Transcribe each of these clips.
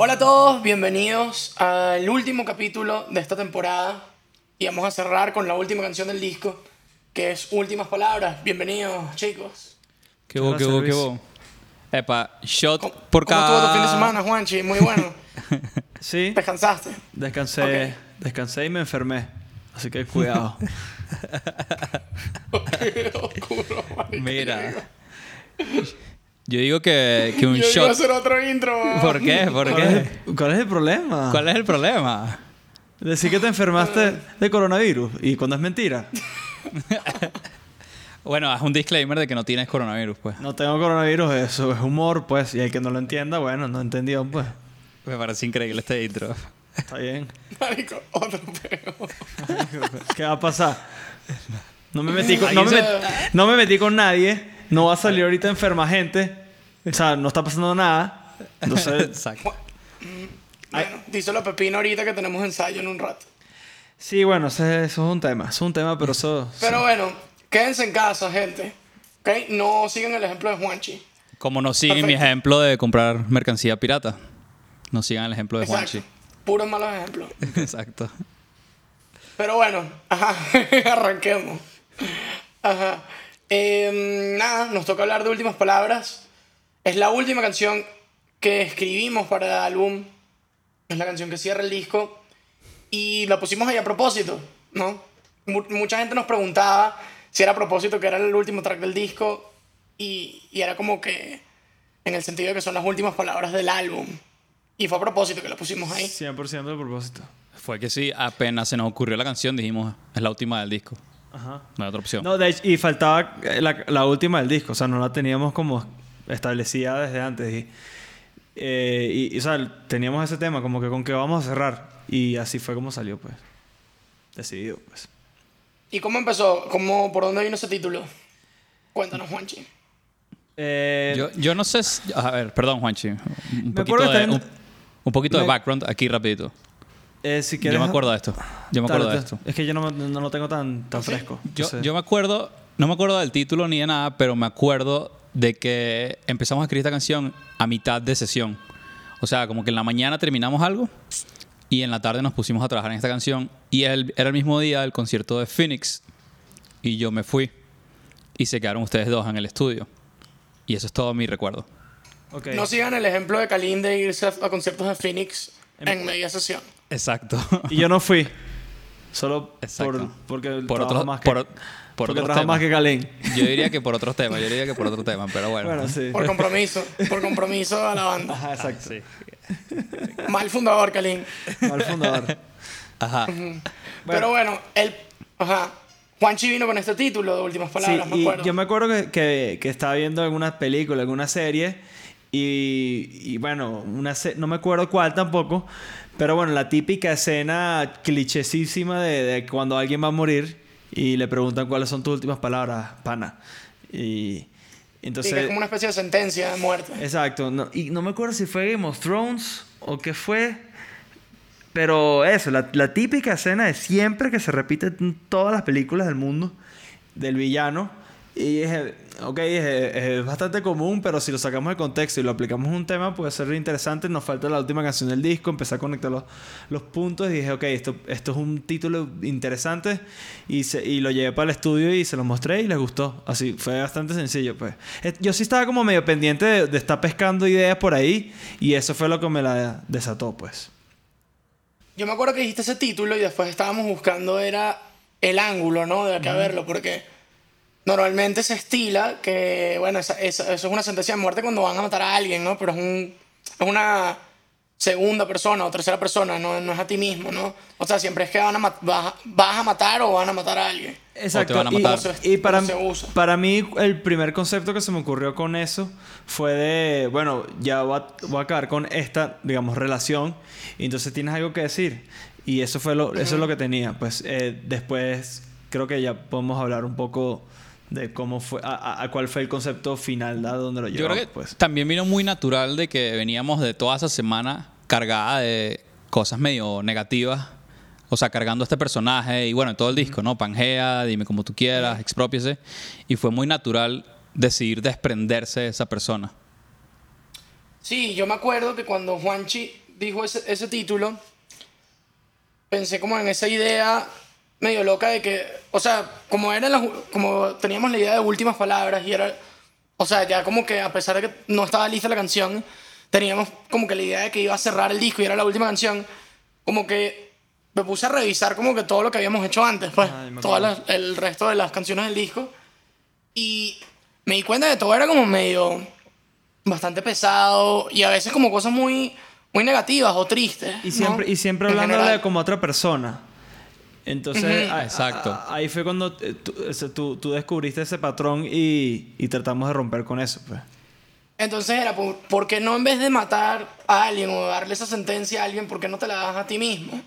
Hola a todos, bienvenidos al último capítulo de esta temporada y vamos a cerrar con la última canción del disco, que es Últimas Palabras. Bienvenidos, chicos. Qué bo, qué bo, qué bo. Epa, shot ¿Cómo, por cómo cada... estuvo tu fin de semana, Juanchi? Muy bueno. Sí, ¿Descansaste? descansé, Ok. descansé y me enfermé. Así que cuidado. Qué oscuro, marico. Mira. Yo digo que, que un Yo shot... hacer otro intro. ¿Por qué? ¿Por ¿Cuál, es, qué? el- cuál es el problema? ¿Cuál es el problema? Decir que te enfermaste de coronavirus y cuando es mentira. Bueno, haz un disclaimer de que no tienes coronavirus, pues. No tengo coronavirus, eso es humor, pues. Y el que no lo entienda, bueno, no entendió, pues. Me parece increíble este intro. Está bien. Marico, otro peo. ¿Qué va a pasar? No me metí con, no me se- met- no me metí con nadie. No va a salir ahorita enferma gente. O sea, no está pasando nada. Entonces, Exacto. Bueno, díselo a Pepino ahorita que tenemos ensayo en un rato. sí, bueno, eso es un tema. Eso es un tema, pero eso... Pero bueno, quédense en casa, gente. ¿Ok? No sigan el ejemplo de Juanchi. Como no siguen mi ejemplo de comprar mercancía pirata. No sigan el ejemplo de Exacto. Juanchi. Puros malos ejemplos. Exacto. Pero bueno, ajá, arranquemos. Ajá. Em, nada, nos toca hablar de últimas palabras. Es la última canción que escribimos para el álbum. Es la canción que cierra el disco. Y la pusimos ahí a propósito, ¿no? Mu- mucha gente nos preguntaba si era a propósito que era el último track del disco. Y, y era como que en el sentido de que son las últimas palabras del álbum. Y fue a propósito que la pusimos ahí. 100% de propósito. Fue que sí, apenas se nos ocurrió la canción, dijimos, es la última del disco. Ajá. No hay otra opción. No, de hecho, y faltaba eh, la, la última del disco, o sea, no la teníamos como establecida desde antes. Y, eh, y, y, o sea, teníamos ese tema, como que con que vamos a cerrar. Y así fue como salió, pues. Decidido, pues. ¿Y cómo empezó? ¿Cómo, ¿Por dónde vino ese título? Cuéntanos, Juanchi. Eh, Yo, yo no sé. si- a ver, perdón, Juanchi. Un poquito, de, también- un, un poquito de me- background aquí rapidito. Eh, si quieres, Yo me acuerdo de esto. Yo me acuerdo de esto. Es que yo no, no lo tengo tan, tan fresco. Yo, me acuerdo, no me acuerdo del título ni de nada, pero me acuerdo de que empezamos a escribir esta canción a mitad de sesión. O sea, como que en la mañana terminamos algo y en la tarde nos pusimos a trabajar en esta canción. Y el- era el mismo día del concierto de Phoenix y yo me fui y se quedaron ustedes dos en el estudio. Y eso es todo mi recuerdo. No sigan el ejemplo de Kalin de irse a, a conciertos de Phoenix en media sesión. Exacto. Y yo no fui. Solo por, porque Por otros, más que, por, por porque otros trabajo más temas. que Galén. Yo diría que por otros temas, yo diría que por otro tema, pero bueno. Bueno, sí. Por compromiso. por compromiso a la banda. Ajá, exacto. Sí. Mal fundador, Kalin. Mal fundador. Ajá. Pero bueno, el, ajá, Juanchi vino con este título de últimas palabras, sí, me y acuerdo. yo me acuerdo que, que, que estaba viendo alguna película, alguna serie, y, y bueno, una se- no me acuerdo cuál tampoco, pero bueno, la típica escena clichésísima de, de cuando alguien va a morir y le preguntan cuáles son tus últimas palabras, pana. Y entonces... es como una especie de sentencia de muerte. Exacto. No, y no me acuerdo si fue Game of Thrones o qué fue. Pero eso, la, la típica escena de siempre que se repite en todas las películas del mundo del villano. Y es, ok, es, es bastante común, pero si lo sacamos del contexto y lo aplicamos a un tema, puede ser interesante. Nos falta la última canción del disco, empecé a conectar los, los puntos y dije, ok, esto, esto es un título interesante. Y, se- y lo llevé para el estudio y se lo mostré y les gustó. Así, fue bastante sencillo, pues. Eh, Yo sí estaba como medio pendiente de, de estar pescando ideas por ahí y eso fue lo que me la desató, pues. Yo me acuerdo que dijiste ese título y después estábamos buscando era el ángulo, ¿no? De acá verlo, porque normalmente se estila que, bueno, esa- esa- eso es una sentencia de muerte cuando van a matar a alguien, ¿no? Pero es, un, es una segunda persona o tercera persona, no, no es a ti mismo, ¿no? O sea, siempre es que van a mat- vas, vas a matar o van a matar a alguien. Exacto. van a y- matar. Y, para, ¿Cómo se usa? para mí, el primer concepto que se me ocurrió con eso fue de, bueno, ya voy a, voy a acabar con esta, digamos, relación. Y entonces tienes algo que decir. Y eso fue lo, eso es lo que tenía. Pues eh, después creo que ya podemos hablar un poco de cómo fue, a, a- a cuál fue el concepto final, ¿da? ¿Dónde lo Yo llevamos? creo que pues. también vino muy natural de que veníamos de toda esa semana cargada de cosas medio negativas. O sea, cargando a este personaje y bueno, todo el disco, ¿no? Pangea, dime como tú quieras, expropiese. Y fue muy natural decidir desprenderse de esa persona. Sí, yo me acuerdo que cuando Juanchi dijo ese, ese título, pensé como en esa idea medio loca de que, o sea, como eran las, como teníamos la idea de últimas palabras y era, o sea, ya como que a pesar de que no estaba lista la canción, teníamos como que la idea de que iba a cerrar el disco y era la última canción, como que me puse a revisar como que todo lo que habíamos hecho antes, pues, Ay, todo el resto de las canciones del disco y me di cuenta de que todo era como medio bastante pesado y a veces como cosas muy muy negativas o tristes. Y ¿no? siempre, y siempre hablándole como a otra persona. Entonces, Ujú. a- a- Exacto. a- ahí fue cuando eh, tú, tú- tú descubriste ese patrón y, y tratamos de romper con eso. Pues. Entonces era, ¿por, por qué no en vez de matar a alguien o darle esa sentencia a alguien, por qué no te la das a ti mismo?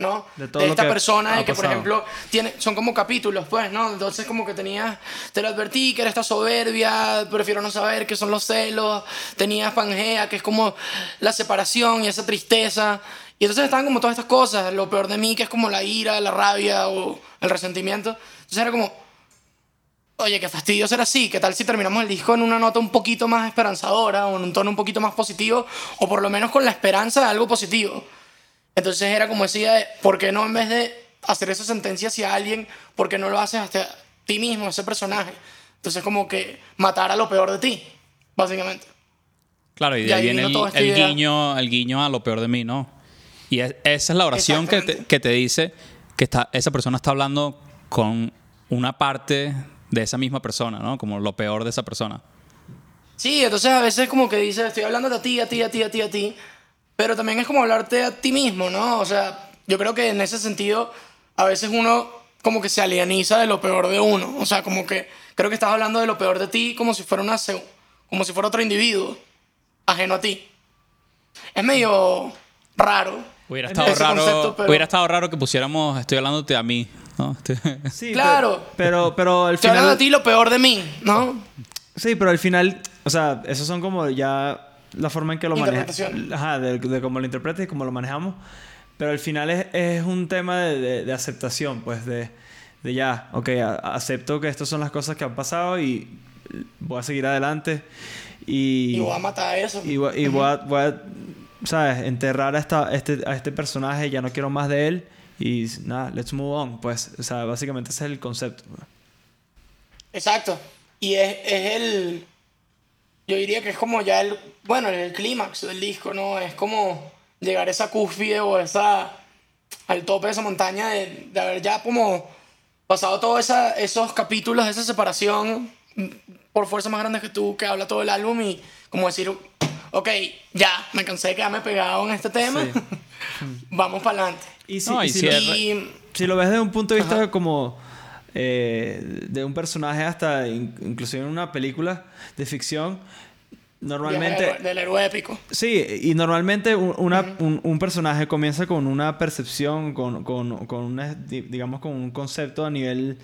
¿No? De todo lo esta que persona de que, por ejemplo, tiene, son como capítulos, pues, ¿no? Entonces como que tenías, te lo advertí, que era esta soberbia, prefiero no saber qué son los celos, tenías Pangea, que es como la separación y esa tristeza. Y entonces estaban como todas estas cosas, lo peor de mí, que es como la ira, la rabia o el resentimiento. Entonces era como, Oye, qué fastidio ser así. ¿Qué tal si terminamos el disco en una nota un poquito más esperanzadora o en un tono un poquito más positivo o por lo menos con la esperanza de algo positivo? Entonces era como esa idea de, ¿por qué no en vez de hacer esa sentencia hacia alguien, por qué no lo haces hacia ti mismo, ese personaje? Entonces como que matar a lo peor de ti, básicamente. Claro, y Y de ahí ahí viene el, el guiño, el guiño a lo peor de mí, ¿no? Y es- esa es la oración que te, que te dice que está, esa persona está hablando con una parte de esa misma persona, ¿no? Como lo peor de esa persona. Sí, entonces a veces como que dices, estoy hablando a ti, a ti, a ti, a ti, a ti, pero también es como hablarte a ti mismo, ¿no? O sea, yo creo que en ese sentido a veces uno como que se alieniza de lo peor de uno, o sea, como que creo que estás hablando de lo peor de ti como si fuera una como si fuera otro individuo ajeno a ti. Es medio raro. Hubiera estado raro, concepto, pero- hubiera estado raro que pusiéramos estoy hablándote a mí, ¿no? Estoy- Sí, Claro. Pero, pero, pero al Estoy hablando final. de ti lo peor de mí, ¿no? Sí, pero al final, o sea, esos son como ya la forma en que lo manejamos. Ajá, de, de cómo lo interpretas y cómo lo manejamos. Pero al final es, es un tema de, de- de aceptación, pues de, de ya, ok, a- acepto que estas son las cosas que han pasado y voy a seguir adelante. Y, Y voy a matar a eso. y, voy- y voy a, voy a, ¿sabes? Enterrar a, esta, este, a este personaje, ya no quiero más de él. Y nada, let's move on. Pues, o sea, básicamente ese es el concepto. pues. Exacto. Y es, es el. Yo diría que es como ya el. Bueno, el clímax del disco, ¿no? Es como llegar a esa cúspide o esa. al tope de esa montaña de, de haber ya como pasado todos esos capítulos esa separación mm, por fuerza más grandes que tú, que habla todo el álbum y como decir, ok, ya, me cansé de quedarme pegado en este tema, Sí. vamos para adelante. Y si, No, y y si si lo- es- Y Si lo ves desde un punto de vista Ajá. como eh, de un personaje hasta in- inclusive en una película de ficción, normalmente... del, del héroe épico. Sí, y normalmente un, un, un personaje comienza con una percepción, con, con, con una, di- digamos, con un concepto a nivel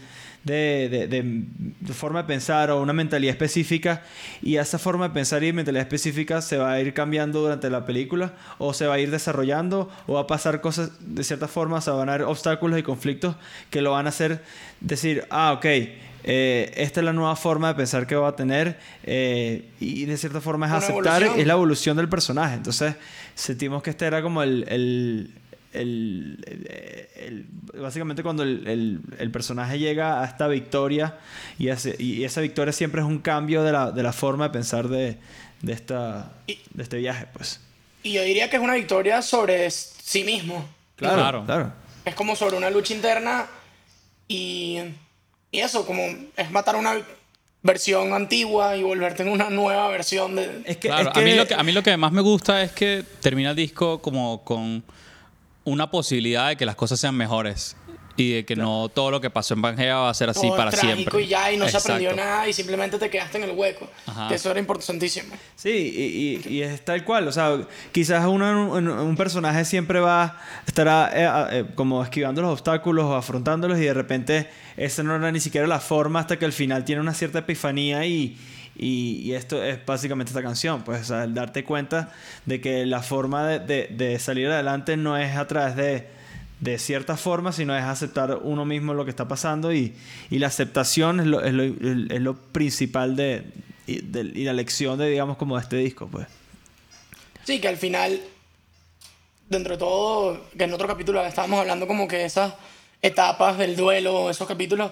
de, de, forma de pensar o una mentalidad específica, y esa forma de pensar y mentalidad específica se va a ir cambiando durante la película, o se va a ir desarrollando, o va a pasar cosas de cierta forma, se van a haber obstáculos y conflictos que lo van a hacer decir, ah, ok. eh, esta es la nueva forma de pensar que va a tener eh, y de cierta forma es Una aceptar evolución. es la evolución del personaje. Entonces, sentimos que este era como el. el, el- el- el- básicamente, cuando el, el- el personaje llega a esta victoria, y, hace- y esa victoria siempre es un cambio de la, de la forma de pensar de, de, esta, Y- de este viaje, pues. Y yo diría que es una victoria sobre sí mismo. Claro, Claro. claro. Es como sobre una lucha interna y, y eso, como es matar una versión antigua y volverte en una nueva versión de... Es que, Claro, es a, mí lo que, a mí lo que más me gusta es que termina el disco como con una posibilidad de que las cosas sean mejores y de que no todo lo que pasó en Pangea va a ser así todo para siempre. y ya, y no se aprendió Exacto. nada y simplemente te quedaste en el hueco. Ajá. Que eso era importantísimo. Sí, y, y- y es tal cual. O sea, quizás uno, en- en un personaje siempre va, estará eh, a- eh, como esquivando los obstáculos o afrontándolos y de repente esa no era ni siquiera la forma hasta que al final tiene una cierta epifanía y, y, esto es básicamente esta canción. Pues, o el darte cuenta de que la forma de, de- de salir adelante no es a través de de cierta forma, sino es aceptar uno mismo lo que está pasando y, y la aceptación es lo, es lo, es lo principal de, y, de- y la lección de, digamos, como de este disco, pues. Sí, que al final dentro de todo, que en otro capítulo estábamos hablando como que esas etapas del duelo, esos capítulos,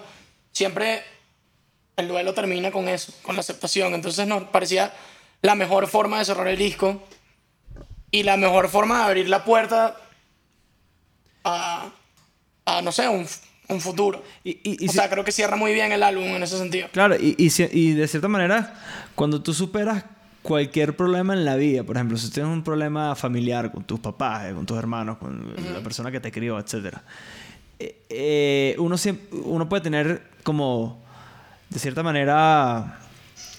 siempre el duelo termina con eso, con la aceptación. Entonces nos parecía la mejor forma de cerrar el disco y la mejor forma de abrir la puerta a, a no sé, un, un futuro. Y, y- y o si- sea, creo que cierra muy bien el álbum en ese sentido. Claro, y, y, de cierta manera, cuando tú superas cualquier problema en la vida, por ejemplo, si tienes un problema familiar con tus papás, eh, con tus hermanos, con la persona que te crió, etc., eh, eh, uno, siem- uno puede tener como, de cierta manera,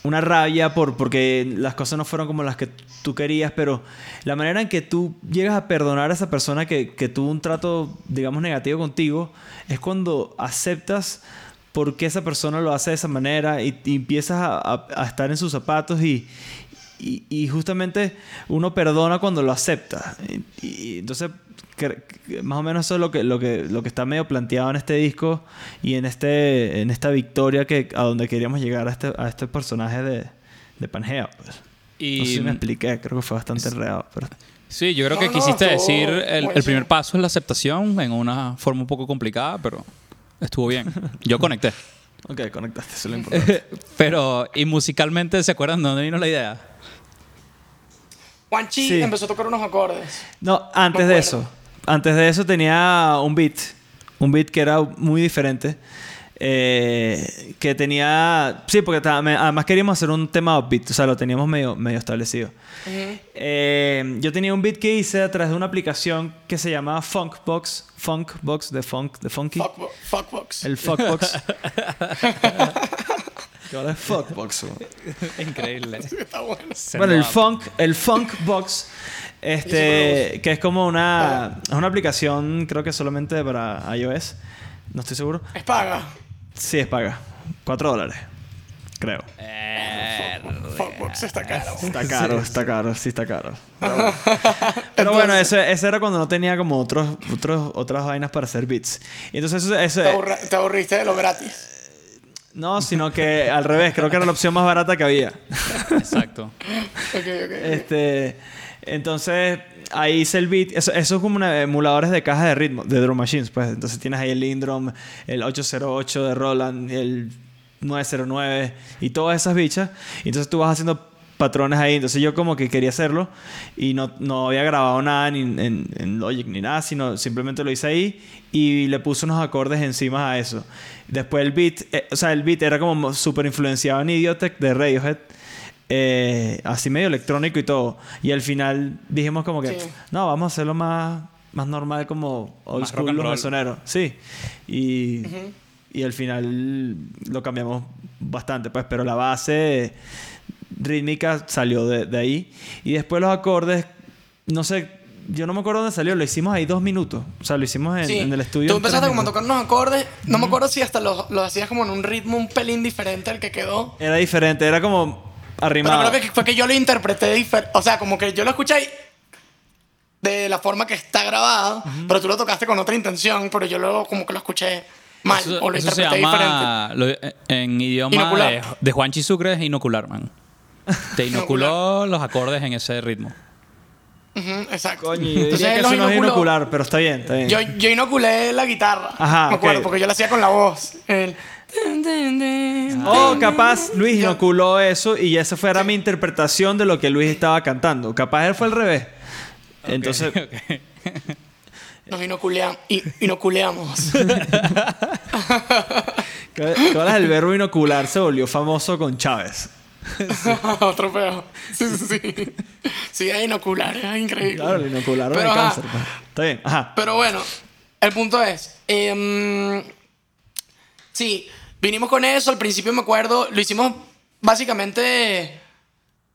una rabia por, porque las cosas no fueron como las que tú querías, pero la manera en que tú llegas a perdonar a esa persona que, tuvo un trato, digamos, negativo contigo, es cuando aceptas por qué esa persona lo hace de esa manera y, empiezas a, estar en sus zapatos y, y, y justamente uno perdona cuando lo acepta. Entonces, que más o menos eso es lo que, lo, que, lo que está medio planteado en este disco y en, este, en esta victoria que, a donde queríamos llegar a este, a este personaje de, de Pangea. Pues. Y no sé si me expliqué, creo que fue bastante enredado. Pero... sí, yo creo No, que no, quisiste estuvo decir el, el primer paso es la aceptación en una forma un poco complicada, pero estuvo bien. Yo conecté. Ok, conectaste, eso es lo importante. pero, ¿y musicalmente se acuerdan de dónde vino la idea? Juanchi Sí. empezó a tocar unos acordes. No, antes Me de eso. Antes de eso tenía un beat. Un beat que era muy diferente. eh, que tenía... Sí, porque además queríamos hacer un tema upbeat. O sea, lo teníamos medio, medio establecido. Eh, yo tenía un beat que hice a través de una aplicación que se llamaba Funkbox. Funkbox de Funk, de Funky. Fuck, fuckbox. El Funkbox. Que ahora es Funkbox. Increíble. Está bueno. Bueno, el funk, el funk box, este, que es como una, es una aplicación, creo que solamente para iOS, no estoy seguro. Es paga. Sí, es paga, 4 dólares, creo. Fuckbox está caro. Está caro, está caro, sí está caro. Pero bueno, Pero bueno, ese, ese era cuando no tenía como otros, otros, otras vainas para hacer beats. Y entonces eso, eso- Te, aburra- te aburriste de lo gratis. no, sino que al revés, creo que era la opción más barata que había. Exacto. Ok, ok. Este, entonces, ahí hice el beat. Eso, es como una, emuladores de caja de ritmo, de drum machines, pues. Entonces tienes ahí el Lindrum, el 808 de Roland, el 909 y todas esas bichas. Y entonces tú vas haciendo patrones ahí. Entonces yo como que quería hacerlo y no, no había grabado nada ni en, en Logic ni nada, sino simplemente lo hice ahí y le puse unos acordes encima a eso. Después el beat, eh, o sea, el beat era como súper influenciado en Idiotech de Radiohead. Eh, así medio electrónico y todo. Y al final dijimos como que, Sí. no, vamos a hacerlo más, más normal como old Más school and los mesoneros. Sí. Y, y al final lo cambiamos bastante, pues, pero la base rítmica salió de, de ahí. Y después los acordes, no sé, yo no me acuerdo dónde salió, lo hicimos ahí dos minutos. O sea, lo hicimos en, Sí. en el estudio. Tú empezaste como a tocar unos acordes. No me acuerdo si hasta los los hacías como en un ritmo un pelín diferente al que quedó. Era diferente, era como Pero arrimado. creo que fue que yo lo interpreté diferente. O sea, como que yo lo escuché y- de la forma que está grabado, pero tú lo tocaste con otra intención, pero yo luego como que lo escuché mal Eso, o lo eso se interpreté diferente. llama, lo- en idioma Inocular. de, de Juanchi Sucre, es inocular, man. Te inoculó los acordes en ese ritmo. Exacto. Coño, yo diría Entonces, que eso no es inocular, pero está bien, está bien. Yo, yo inoculé la guitarra. Ajá, Me acuerdo, porque yo la hacía con la voz. El... Oh, capaz Luis inoculó eso y esa fuera mi interpretación de lo que Luis estaba cantando. Capaz él fue al revés. Entonces, Ok. Nos inoculeamos. inoculeamos. ¿cuál es el verbo inocular? Se volvió famoso con Chávez. Otro peo. Sí, sí, sí. Sí, es inocular, es increíble. Claro, le inocularon Pero, el ajá. cáncer. pues. Está bien. Ajá. Pero bueno, el punto es. em, sí, vinimos con eso. Al principio me acuerdo, lo hicimos básicamente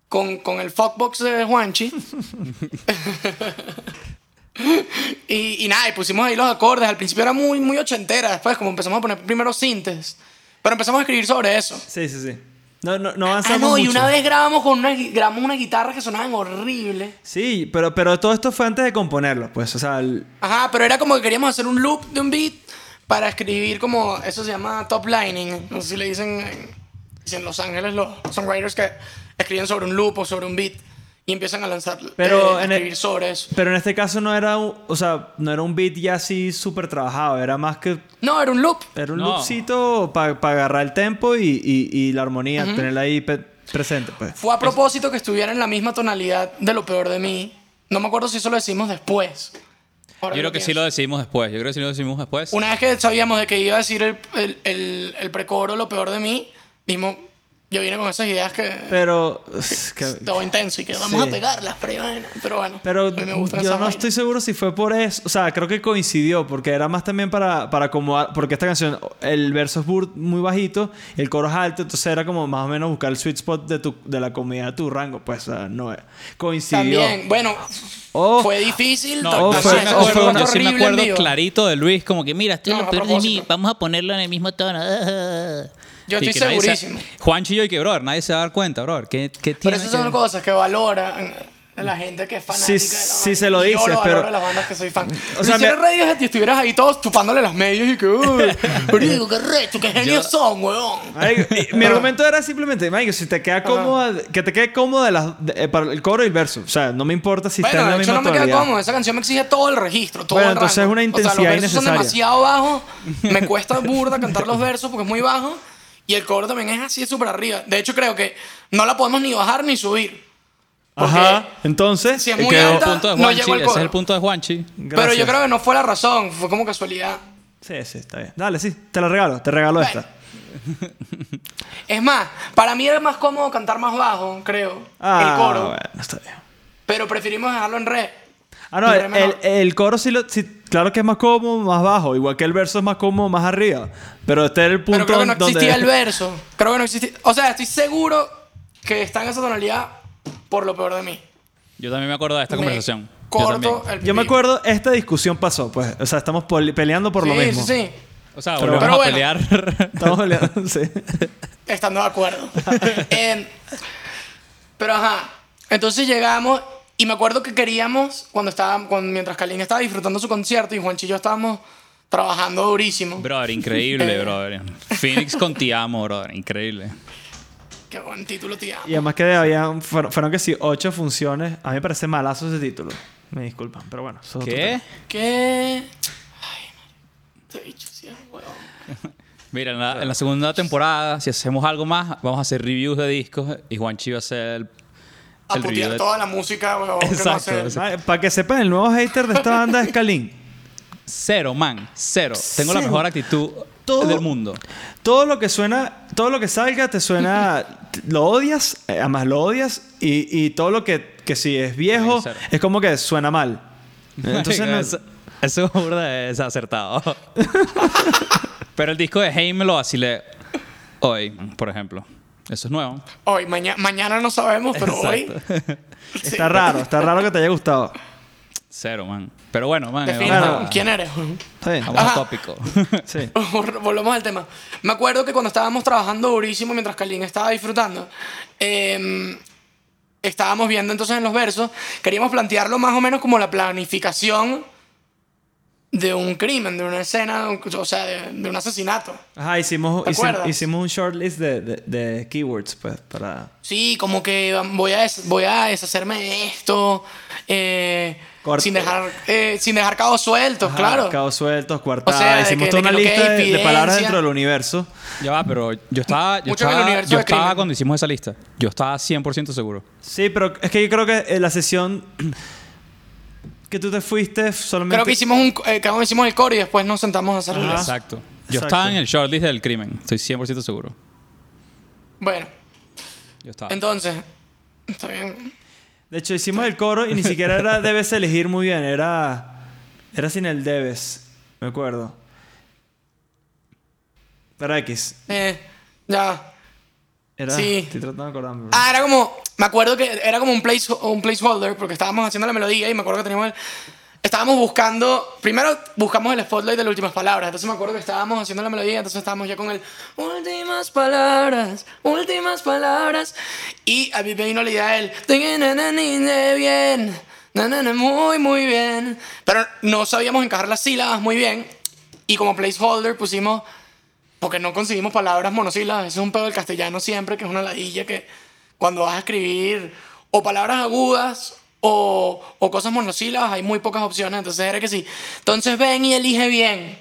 con, con el fuckbox de Juanchi. y, y nada, y pusimos ahí los acordes. Al principio era muy, muy ochentera. Después, como empezamos a poner primero sintes. Pero empezamos a escribir sobre eso. Sí, sí, sí. No, no, no Ah, avanzamos no, y mucho. una vez grabamos con una, grabamos una guitarra que sonaban horrible. Sí, pero, pero todo esto fue antes de componerlo, pues. O sea, el- Ajá, pero era como que queríamos hacer un loop de un beat para escribir como, eso se llama top lining, no sé si le dicen en, Los Ángeles los songwriters que escriben sobre un loop o sobre un beat. y empiezan a lanzar, Pero eh, a en el- escribir sobre eso. Pero en este caso no era un, o sea, no era un beat ya así súper trabajado, era más que No, era un loop. era un No. loopcito para agarrar el tempo y, y- y la armonía, tenerla ahí pe- presente, pues. Fue a propósito que estuviera en la misma tonalidad de lo peor de mí. No me acuerdo si eso lo decimos después. Ahora Yo creo que sí pienso. lo decidimos después. Yo creo que sí lo decidimos después. Una vez que sabíamos de que iba a decir el, el, el, el precoro lo peor de mí, dijimos, yo vine con esas ideas que Pero que- todo intenso y que vamos Sí. a pegarlas, pero bueno, pero bueno. Pero a mí me gustan yo esas no vainas. estoy seguro si fue por eso. O sea, creo que coincidió, porque era más también para, para acomodar. Porque esta canción, el verso es muy bajito el coro es alto, entonces era como más o menos buscar el sweet spot de, tu, de la comida de tu rango. Pues no coincidió. También, bueno, Oh. fue difícil. No, Oh, yo, fue- sí me oh, acuerdo, fue- yo sí me acuerdo clarito de Luis, como que mira, esto es No, lo peor de mí, vamos a ponerlo en el mismo tono. Yo estoy que segurísimo. Juancho y yo, y que, brother, nadie se va a dar cuenta, brother. ¿Qué, qué Pero esas que- son cosas que valoran la gente que es fanática Sí, de la sí banda. se lo Y yo dices, lo pero- valoro de las bandas que soy fan. O sea, si me- eres Radiohead y estuvieras ahí todos chupándole las medias y que, uy, marico, qué recho, qué genios Yo- son, weón. Marico, y mi argumento era simplemente, Marico, si te queda cómoda, que te quede cómoda las- de- eh, para el coro y el verso. O sea, no me importa si está Bueno, en la misma no me queda cómodo. Esa canción me exige todo el registro, todo Bueno, el entonces rango. es una O intensidad sea, los versos son innecesaria. demasiado bajos. Me cuesta burda cantar los versos porque es muy bajo. Y el coro también es así, súper arriba. De hecho, creo que no la podemos ni bajar ni subir. Ajá, entonces. Si es muy quedó- El alta, punto de no Juanchi, llegó al ese es el punto de Juanchi. Pero yo creo que no fue la razón, fue como casualidad. Sí, sí, está bien. Dale, sí, te la regalo, te regalo Bueno. esta. Es más, para mí era más cómodo cantar más bajo, creo. Ah, el coro. bueno, está bien. Pero preferimos dejarlo en re. Ah, no, el, el- el coro sí, lo, sí, claro que es más cómodo, más bajo. Igual que el verso es más cómodo, más arriba. Pero este es el punto Pero creo que no donde. existía el verso. Creo que no existía. O sea, estoy seguro que está en esa tonalidad por lo peor de mí. Yo también me acuerdo de esta Me conversación. Yo Corto también. el Yo me acuerdo, esta discusión pasó, pues. O sea, estamos peleando por lo Sí, mismo. Sí, sí, O sea, volvemos pero a bueno. pelear. Estamos peleando, sí. Estando de acuerdo. Pero ajá. Entonces llegamos y me acuerdo que queríamos, cuando estaba, cuando, mientras Kalin estaba disfrutando su concierto y Juanchi y yo estábamos trabajando durísimo. brother, increíble, Eh. brother. Phoenix con Te Amo, brother. Increíble. Qué buen título, tía. Y además que había, fueron, fueron que sí, ocho funciones. A mí me parece malazo ese título. Me disculpan, pero bueno. eso ¿Qué? ¿Qué? Ay, te he dicho, sí, huevón. Mira, en la, en la segunda temporada, si hacemos algo más, vamos a hacer reviews de discos y Juanchi va a hacer el, A el putear de... toda la música, que no Exacto, sé. exacto. Ah, Para que sepan, el nuevo hater de esta banda es Kalin. Cero, man. Cero. Tengo la mejor actitud Todo- del mundo. Todo lo que suena, todo lo que salga te suena, lo odias, eh, además lo odias, y, y todo lo que, que si es viejo, es como que suena mal. Entonces, no- eso, eso es burda es acertado. Pero el disco de Hey me lo vacilé hoy, por ejemplo. Eso es nuevo. Hoy, maña- mañana no sabemos, pero hoy. sí. está raro, está raro que te haya gustado. Cero, man. Pero bueno, man. A- quién eres. Está bien. Vamos tópico. Sí. Volvemos al tema. Me acuerdo que cuando estábamos trabajando durísimo mientras Kalin estaba disfrutando, em, estábamos viendo entonces en los versos, queríamos plantearlo más o menos como la planificación de un crimen, de una escena, o sea, de, de un asesinato. Ajá, hicimos, ¿Te hicimos, hicimos un shortlist de, de, de keywords, pues, para... Sí, como que voy a, des- voy a deshacerme de esto, eh, sin, dejar, eh, sin dejar cabos sueltos, Ajá, claro. Cabos sueltos, coartadas. O sea, hicimos que- toda una lista hay de, de palabras dentro del universo. Ya va, pero yo estaba, yo Mucho estaba, universo yo estaba cuando hicimos esa lista. Yo estaba 100% seguro. Sí, pero es que yo creo que en la sesión que tú te fuiste solamente... Creo que hicimos, un, eh, creo que hicimos el coro y después nos sentamos a hacer el- Ajá. Exacto. Yo Exacto. estaba en el shortlist del crimen. Estoy 100% seguro. Bueno, Yo estaba. entonces, está bien. De hecho, hicimos el coro y ni siquiera era debes elegir muy bien. Era... Era sin el debes. Me acuerdo. Pero X. Eh, ya. Era... Sí. Estoy tratando de acordarme. Ah, era como. Me acuerdo que era como un, place, un placeholder porque estábamos haciendo la melodía y me acuerdo que teníamos el. Estábamos buscando. Primero buscamos el spotlight de las últimas palabras. Entonces me acuerdo que estábamos haciendo la melodía. Entonces estábamos ya con el. Últimas palabras, últimas palabras. Y a mí me vino la idea del. "Tiginananine, Bien. Muy, muy bien. Pero no sabíamos encajar las sílabas muy bien. Y como placeholder pusimos. Porque no conseguimos palabras monosílabas. Eso es un pedo del castellano siempre, que es una ladilla que cuando vas a escribir o palabras agudas o, cosas monosílabas, hay muy pocas opciones. Entonces era que sí. Entonces ven y elige bien.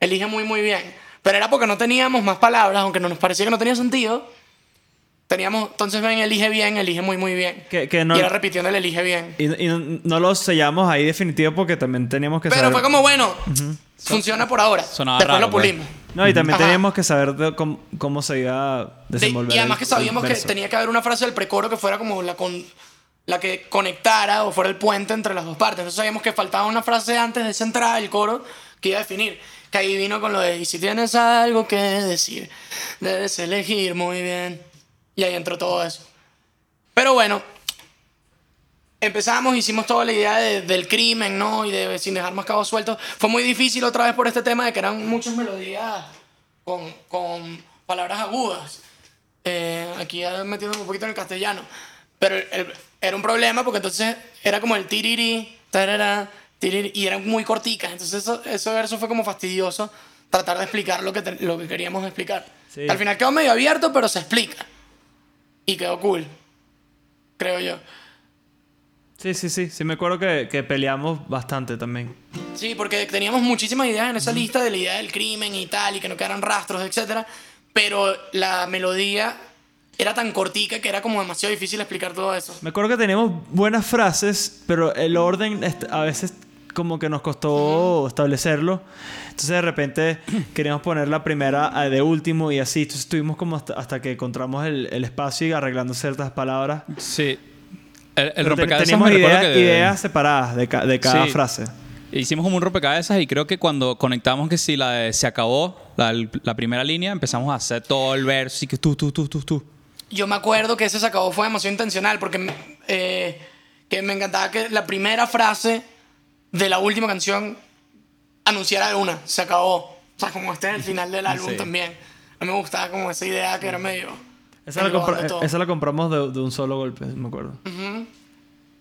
Elige muy, muy bien. Pero era porque no teníamos más palabras, aunque no nos parecía que no tenía sentido. Teníamos, entonces ven, elige bien, elige muy, muy bien. Que- que no- y era repitiendo el elige bien. Y, y no, no lo sellamos ahí definitivo porque también teníamos que Pero saber... fue como, bueno, funciona por ahora. Sonaba Después raro, lo pues. pulimos. No, y también Ajá. teníamos que saber de cómo, cómo se iba a desenvolver y además que sabíamos que tenía que haber una frase del precoro que fuera como la, con, la que conectara o fuera el puente entre las dos partes. Entonces sabíamos que faltaba una frase antes de esa entrada del coro que iba a definir. Que ahí vino con lo de, y si tienes algo que decir, debes elegir muy bien. Y ahí entró todo eso. Pero bueno, empezamos, hicimos toda la idea de- del crimen, ¿no? Y de sin dejar más cabos sueltos. Fue muy difícil otra vez por este tema de que eran muchas melodías con, con palabras agudas. Eh, aquí ya metiendo un poquito en el castellano. Pero el- el- era un problema porque entonces era como el tiriri, tarara, tiriri, y eran muy corticas. Entonces eso, eso verso fue como fastidioso tratar de explicar lo que, lo que queríamos explicar. Sí. Al final quedó medio abierto, pero se explica. Y quedó cool. Creo yo. Sí, sí, sí. Sí me acuerdo que, que peleamos bastante también. Sí, porque teníamos muchísimas ideas en esa lista de la idea del crimen y tal, y que no quedaran rastros, etc. Pero la melodía era tan cortica que era como demasiado difícil explicar todo eso. Me acuerdo que teníamos buenas frases, pero el orden a veces como que nos costó establecerlo. Entonces de repente queríamos poner la primera eh, de último y así. Entonces estuvimos como hasta, hasta que encontramos el, el espacio y arreglando ciertas palabras. Sí. El, el rompecabezas teníamos idea- que- ideas separadas de, ca- de cada Sí. frase. Hicimos como un rompecabezas y creo que cuando conectamos que si la de se acabó, la, la primera línea, empezamos a hacer todo el verso y que tú, tú, tú, tú, tú. Yo me acuerdo que ese se acabó fue demasiado intencional porque eh, que me encantaba que la primera frase de la última canción anunciara de una, se acabó. O sea, como este es el final del álbum Sí. también. A mí me gustaba como esa idea que era medio... Esa la, englobando compra- todo. esa la compramos de, de un solo golpe, me acuerdo.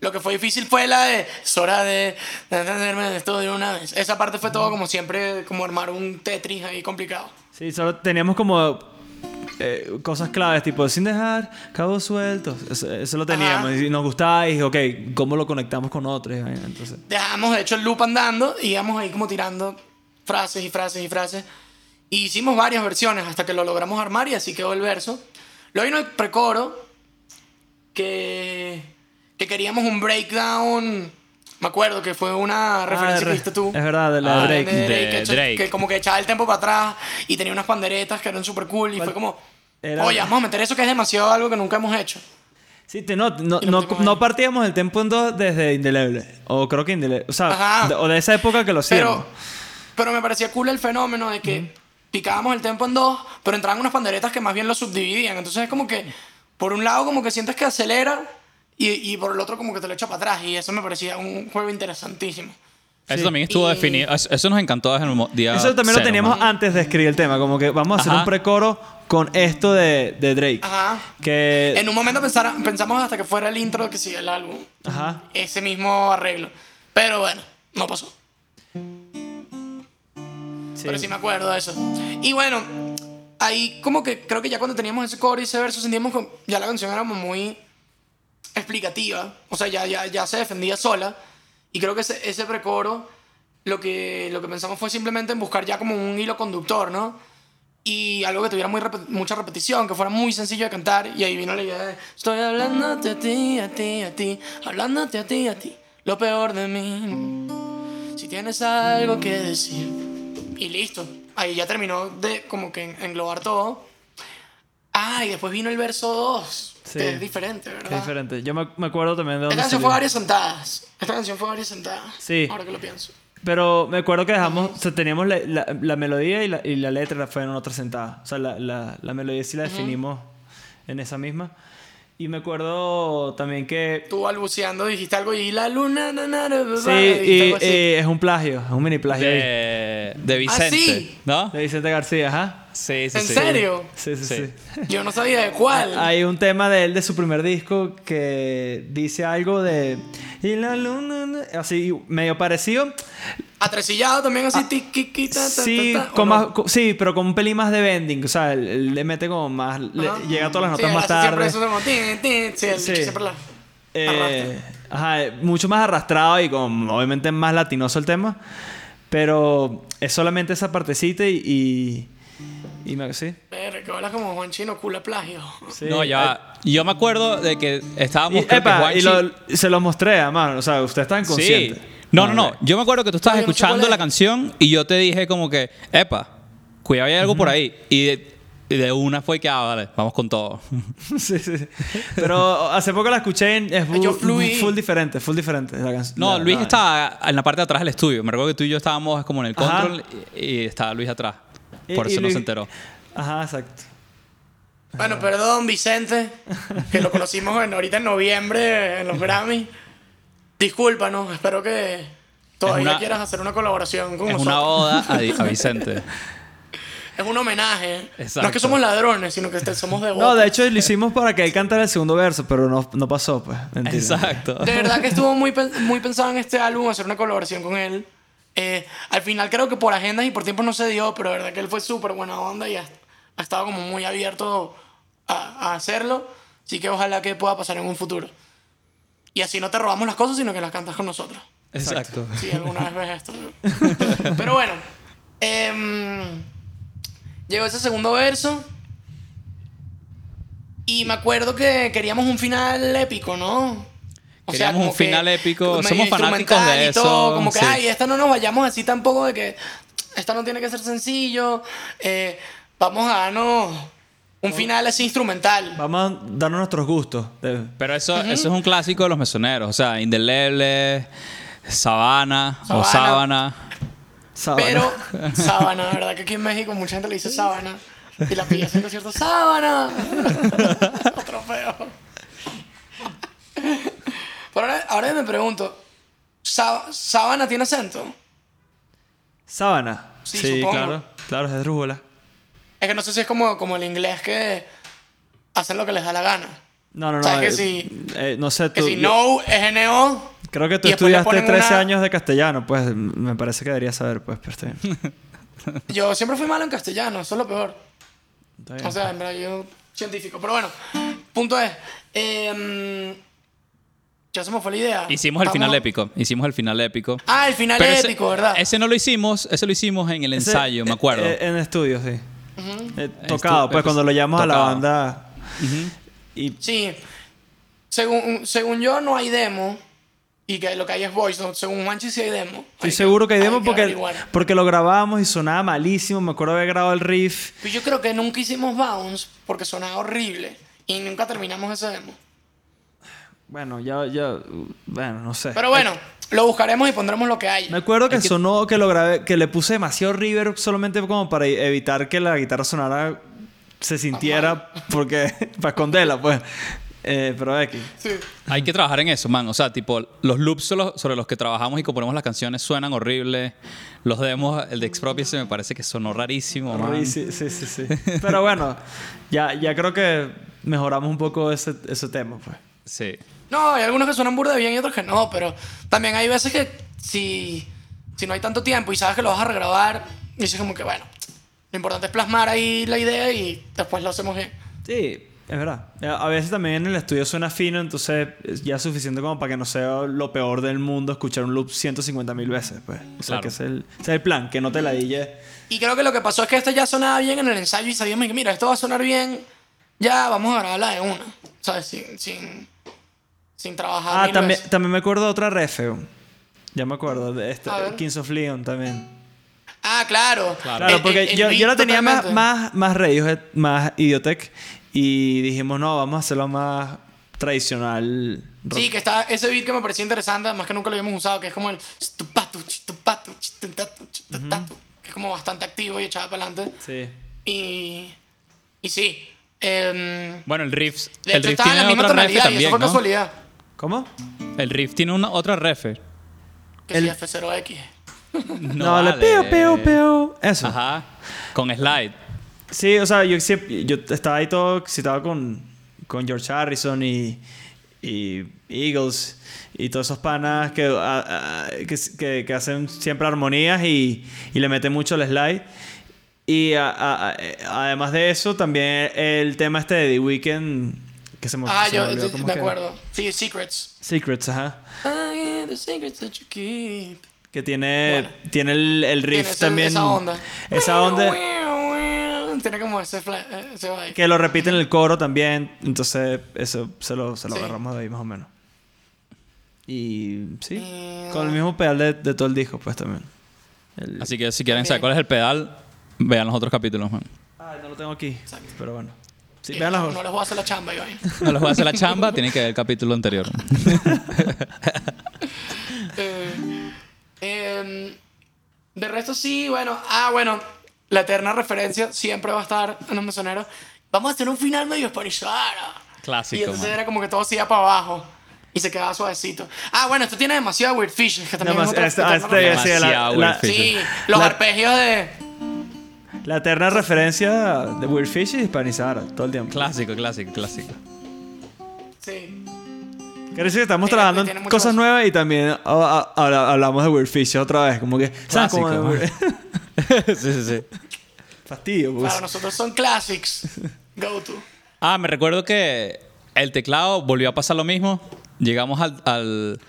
Lo que fue difícil fue la de es hora de de entenderme de esto de una vez. Esa parte fue todo como siempre, como armar un Tetris ahí complicado. Sí, solo teníamos como eh, cosas claves, tipo sin dejar cabos sueltos. Eso, eso lo teníamos. Ajá. Y nos gustaba y dije, ok, ¿cómo lo conectamos con otros? Vaina, Entonces, Dejamos de hecho el loop andando y íbamos ahí como tirando frases y frases y frases. Y hicimos varias versiones hasta que lo logramos armar y así quedó el verso. Luego vino el precoro que, que queríamos un breakdown. Me acuerdo que fue una referencia Ah, que re- viste tú. Es verdad, de la Ah, de de Drake. Drake, De que, Drake. que como que echaba el tempo para atrás y tenía unas panderetas que eran súper cool y fue como, Era- oye, vamos a meter eso que es demasiado algo que nunca hemos hecho. Sí, te- no, no, no, no partíamos el tempo en dos desde Indeleble. O creo que Indeleble. O sea, de, o de esa época que lo hacíamos. Pero, pero me parecía cool el fenómeno de que picábamos el tempo en dos, pero entraban unas panderetas que más bien lo subdividían. Entonces es como que, por un lado, como que sientes que acelera y, y por el otro, como que te lo echa para atrás. Y eso me parecía un juego interesantísimo. Eso Sí. también estuvo Y- definido. Eso, nos encantó desde el día Eso también lo cero, teníamos ¿no? antes de escribir el tema. Como que vamos a hacer Ajá. un precoro con esto de, de Drake. Ajá. Que. En un momento pensara- pensamos hasta que fuera el intro que sigue el álbum. Ajá. Ese mismo arreglo. Pero bueno, no pasó. Sí. Pero sí me acuerdo de eso. Y bueno, ahí como que creo que ya cuando teníamos ese coro y ese verso sentíamos que ya la canción era como muy explicativa. O sea, ya, ya, ya se defendía sola. Y creo que ese, ese precoro lo que, lo que pensamos fue simplemente en buscar ya como un hilo conductor, ¿no? Y algo que tuviera muy repe- mucha repetición, que fuera muy sencillo de cantar. Y ahí vino la idea de, estoy hablándote a ti, a ti, a ti, hablándote a ti, a ti, lo peor de mí. Si tienes algo que decir. Y listo. Ahí ya terminó de como que englobar todo. Ah, y después vino el verso 2. Sí. Que es diferente, que ¿verdad? es diferente. Yo me, me acuerdo también de Esta dónde canción salió. fue varias sentadas. Esta canción fue varias sentadas. Sí. Ahora que lo pienso. Pero me acuerdo que dejamos, o sea, teníamos la, la, la melodía y la, y la letra fue en otra sentada. O sea, la, la, la melodía sí la definimos en esa misma. Y me acuerdo también que... Tú balbuceando dijiste algo y la luna, na, na, na, na, Sí, y así. eh, es un plagio, es un mini plagio ahí. De, de Vicente. Ah, sí. ¿No? De Vicente García, ajá. Sí, sí, ¿En sí. serio? Sí, sí, sí. Sí. Yo no sabía de cuál. Hay un tema de él de su primer disco que dice algo de... Y la luna... na-", Así, medio parecido. Atresillado también así, Ah, Sí, ta, ta, ¿o con no? más, co- sí, pero con un pelín más de bending. O sea, él, él le mete como más... le- Ajá. llega a todas las Sí, notas más hace Siempre tarde. eso como siempre la... Eh, ajá, eh, mucho más arrastrado y como obviamente más latinoso el tema. Pero es solamente esa partecita y. y, y me, sí. Que hablas como Juan Chino, culo plagio. sí. No, ya. Yo me acuerdo de que Y, estábamos. que epa, y Juanchi- lo- se lo mostré, además. O sea, ustedes están Sí. conscientes. No, no, no. Yo me acuerdo que tú estabas No, yo no sé escuchando cuál la es. canción y yo te dije como que, epa, cuidado, hay algo por ahí. Y de, y de una fue que, ah, vale, vamos con todo. sí, sí. Pero hace poco la escuché y es Yo full, fluí. full diferente, full diferente. La. No, la- Luis la- estaba en la parte de atrás del estudio. Me recuerdo que tú y yo estábamos como en el Ajá. control y, y estaba Luis atrás. Y- Por y eso no Luis- se enteró. Ajá, exacto. Bueno, perdón, Vicente, que lo conocimos en, ahorita en noviembre en los Grammy. Discúlpanos, espero que todavía una- quieras hacer una colaboración con Es nosotros. una oda a, a Vicente. Es un homenaje. No es Exacto. que somos ladrones, sino que este- somos devotos. No, de hecho lo hicimos para que él cantara el segundo verso, pero no, no pasó, pues. Mentira. Exacto. De verdad que estuvo muy, muy pensado en este álbum hacer una colaboración con él. Eh, al final creo que por agendas y por tiempo no se dio, pero de verdad que él fue súper buena onda y ha, ha estado como muy abierto a, a hacerlo. Así que ojalá que pueda pasar en un futuro. Y así no te robamos las cosas, sino que las cantas con nosotros. Exacto. Si alguna vez ves esto. Pero bueno. em, llegó ese segundo verso. Y me acuerdo que queríamos un final épico, ¿no? O Queríamos un final que épico, somos fanáticos de y todo, eso, Como que, sí. ay, esta no nos vayamos así tampoco de que esta no tiene que ser sencillo. eh, vamos a darnos un final así instrumental. Vamos a darnos nuestros gustos. de- Pero eso, eso es un clásico de los mesoneros. O sea, Indeleble, Sabana, o sábana. Pero sábana, la verdad que aquí en México mucha gente le dice sábana. Y la pilla haciendo cierto sábana. Otro feo. Pero ahora, ahora me pregunto, ¿sá- ¿sábana tiene acento? Sábana. Sí, Sí, supongo. claro. Claro, es esdrújula. Es que no sé si es como, como el inglés que hacen lo que les da la gana. No, no, no. ¿Sabes que eh, si- eh, no sé, Que tú. si yo- no es NO. Creo que tú estudiaste ponen 13 una- años de castellano, pues me parece que deberías saber, pues, pero. Yo siempre fui malo en castellano, eso es lo peor. O sea, en verdad, yo científico. Pero bueno, punto es. em, ya se me fue la idea. Hicimos el Estamos- final épico. Hicimos el final épico. Ah, el final Pero ese- épico, ¿verdad? Ese no lo hicimos, ese lo hicimos en el Ese- ensayo, me eh, acuerdo. eh, en estudio, sí. Eh, tocado, Estu- pues cuando lo llamamos a la tocado. banda. Y Sí. Según, según yo, no hay demo. Y que lo que hay es voice note. Según Juanchi, sí hay demo. estoy seguro que hay demo que porque, averiguar. porque lo grabamos y sonaba malísimo. Me acuerdo haber grabado el riff. Pero yo creo que nunca hicimos bounce porque sonaba horrible. Y nunca terminamos ese demo. Bueno, ya, ya, bueno, no sé. Pero bueno, lo buscaremos y pondremos lo que Me hay. acuerdo que, sonó, que lo grabé, que le puse demasiado reverb solamente como para evitar que la guitarra sonara, se sintiera, porque, para esconderla, pues. Eh, pero aquí. Sí. Hay que trabajar en eso, man. O sea, tipo, los loops sobre- sobre los que trabajamos y componemos las canciones suenan horribles. Los demos, el de Expropiese me parece que sonó rarísimo, man. Sí, sí, sí, sí. Pero bueno, ya, ya creo que mejoramos un poco ese, ese tema, pues. Sí. No, hay algunos que suenan burda bien y otros que no, pero también hay veces que si, si no hay tanto tiempo y sabes que lo vas a regrabar, dices como que bueno, lo importante es plasmar ahí la idea y después lo hacemos bien. Sí, es verdad. A veces también en el estudio suena fino, entonces es ya suficiente como para que no sea lo peor del mundo escuchar un loop 150 mil veces, pues. O sea, Claro. que ese es, el, ese es el plan, que no te la dille. Y creo que lo que pasó es que este ya sonaba bien en el ensayo y sabíamos que mira, esto va a sonar bien, ya vamos a grabarla de una, ¿sabes? Sin, sin, sin trabajar. Ah, también, veces. también me acuerdo de otra refe. Ya me acuerdo de este. Kings of Leon también. Ah, claro. Claro. Porque el- el yo, yo la tenía más, totalmente. más, más Radiohead, más Idiotech. Y dijimos, no, vamos a hacerlo más tradicional. rock. Sí, que está ese beat que me parecía interesante, además que nunca lo habíamos usado, que es como el que es como bastante activo y echado para adelante. Sí. Y, y sí. em, Bueno, el riff, el riff estaba en la tiene misma otra ref tonalidad y eso fue ¿no? casualidad. ¿Cómo? El riff tiene una otra refer. Que El- sí, F0X. No, le vale. peo, peo, peo. Eso. Ajá. Con slide. Sí, o sea, yo, siempre- yo estaba ahí todo excitado con, con George Harrison y, y Eagles y todos esos panas que, a- a- que, que- que hacen siempre armonías y, y le meten mucho el slide. Y a- a- a- además de eso, también el tema este de The Weeknd Que se me, Ah, se yo me era. acuerdo. Sí, Secrets. Secrets, ajá. I am the secrets that you keep. Que tiene, Bueno. tiene el, el riff Tiene ese- también. Esa onda. Esa onda Tiene como ese, vibe. que lo repite en el coro también. Entonces, eso se lo, se lo Sí. agarramos de ahí más o menos. Y sí, Y- con el mismo pedal de, de todo el disco, pues también. El- Así que si quieren saber cuál es el pedal, vean los otros capítulos, man. Ay, no lo tengo aquí. Pero bueno. Sí, Eh, vean las no les voy a hacer la chamba, Iván. No les voy a hacer la chamba, tienen que ver el capítulo anterior. Eh, em, de resto sí, bueno. Ah, bueno. La eterna referencia siempre va a estar en los mesoneros. Vamos a hacer un final medio esparizada. Clásico, Y entonces man. era como que todo se iba para abajo. Y se quedaba suavecito. Ah, bueno, esto tiene demasiado Weird Fish. Que también Nada es otra este- este- sí, la- Demasiado la- Weird Fish. Sí, los La- arpegios de... La eterna referencia de Weird Fish y hispanizar todo el tiempo. Clásico, clásico, clásico. Sí. Quiere decir que estamos trabajando en cosas nuevas y también habla- hablamos de Weird Fish otra vez. Como que. ¿Sabes Clásico, cómo sí, sí, sí. Fastidio, pues. Para nosotros son classics. Go to. Ah, me recuerdo que el teclado volvió a pasar lo mismo. Llegamos al, al,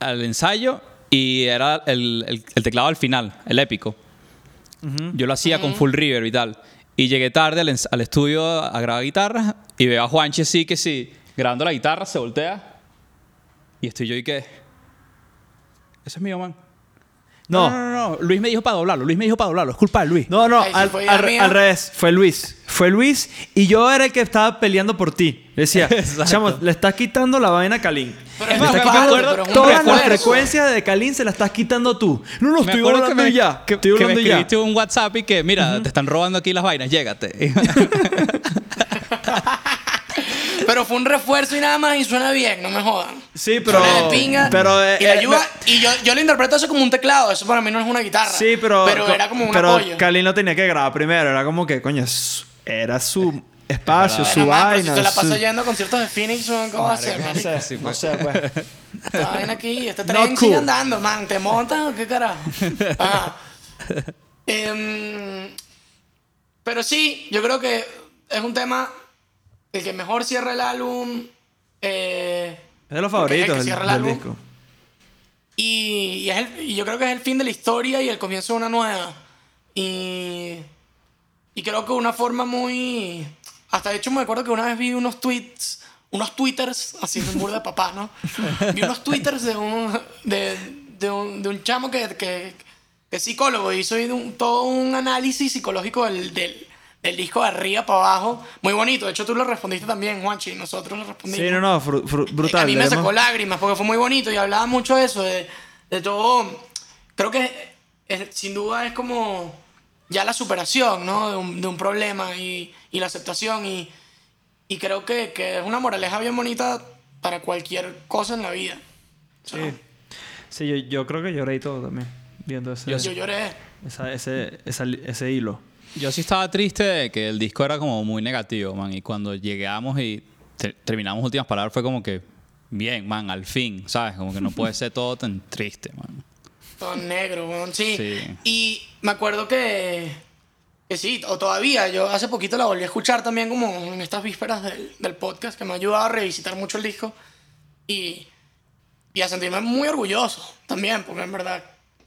al ensayo y era el, el- el teclado al final, el épico. Yo lo hacía con full reverb y tal. Y llegué tarde al, al estudio a grabar guitarras y veo a Juanchi sí que sí, grabando la guitarra, se voltea. Y estoy yo y que... Ese es mío, man. No. no, no, no. Luis me dijo para doblarlo. Luis me dijo para doblarlo. Es culpa de Luis. No, no, al, al revés. Fue Luis. Fue Luis y yo era el que estaba peleando por ti. Le decía, chamo, le estás quitando la vaina a Kalin. Pero es más, me acuerdo- todas las frecuencias de Kalin se las estás quitando tú. No, no, estoy hablando me- ya. que, estoy que me hablando ya. escribiste un WhatsApp y que, mira, te están robando aquí las vainas, llégate. Pero fue un refuerzo y nada más y suena bien, no me jodan. Sí, pero. Suena de pinga Pero. eh, y le eh, ayuda. me- Y yo, yo lo interpreto eso como un teclado. Eso para mí no es una guitarra. Sí, pero. Pero era como un pero apoyo. Kalin lo tenía que grabar primero. Era como que, coño, es- era su espacio, su Bueno, man, pero vaina. si se la su- pasa yendo a conciertos de Phoenix, man, ¿cómo va a ser, No sé, Sí, no pues. sé, pues. Esta vaina aquí, este Not tren cool. sigue andando, man. ¿Te montas o qué carajo? Ajá. Em, pero sí, yo creo que es un tema el que mejor cierra el álbum. eh, Es de los porque es el favoritos que del, cierra el del álbum. disco. Y, y es el- y yo creo que es el fin de la historia y el comienzo de una nueva. Y, y creo que una forma muy... Hasta de hecho me acuerdo que una vez vi unos tweets, unos twitters, así de un burda de papá, ¿no? Vi unos twitters de un, de, de un, de un chamo que, que, que es psicólogo y hizo un- todo un análisis psicológico del, del, del disco de arriba para abajo. Muy bonito. De hecho tú lo respondiste también, Juanchi, y nosotros lo respondimos. Sí, no, no, fru- fru- brutal. A mí me sacó lágrimas porque fue muy bonito y hablaba mucho de eso, de, de todo. Creo que es- sin duda es como ya la superación, ¿no? De un, de un problema y, y la aceptación. Y, y creo que, que es una moraleja bien bonita para cualquier cosa en la vida. O sea, Sí, sí yo, yo creo que lloré y todo también. Viendo ese, Yo lloré. esa- ese, esa- ese hilo. Yo sí estaba triste de que el disco era como muy negativo, man. Y cuando llegamos y te- terminamos últimas palabras fue como que, bien, man, al fin, ¿sabes? Como que no puede ser todo tan triste, man. Todo negro, weón. Sí. Sí. Y me acuerdo que, que sí, o todavía, yo hace poquito la volví a escuchar también como en estas vísperas del, del podcast, que me ha ayudado a revisitar mucho el disco y, y a sentirme muy orgulloso también, porque en verdad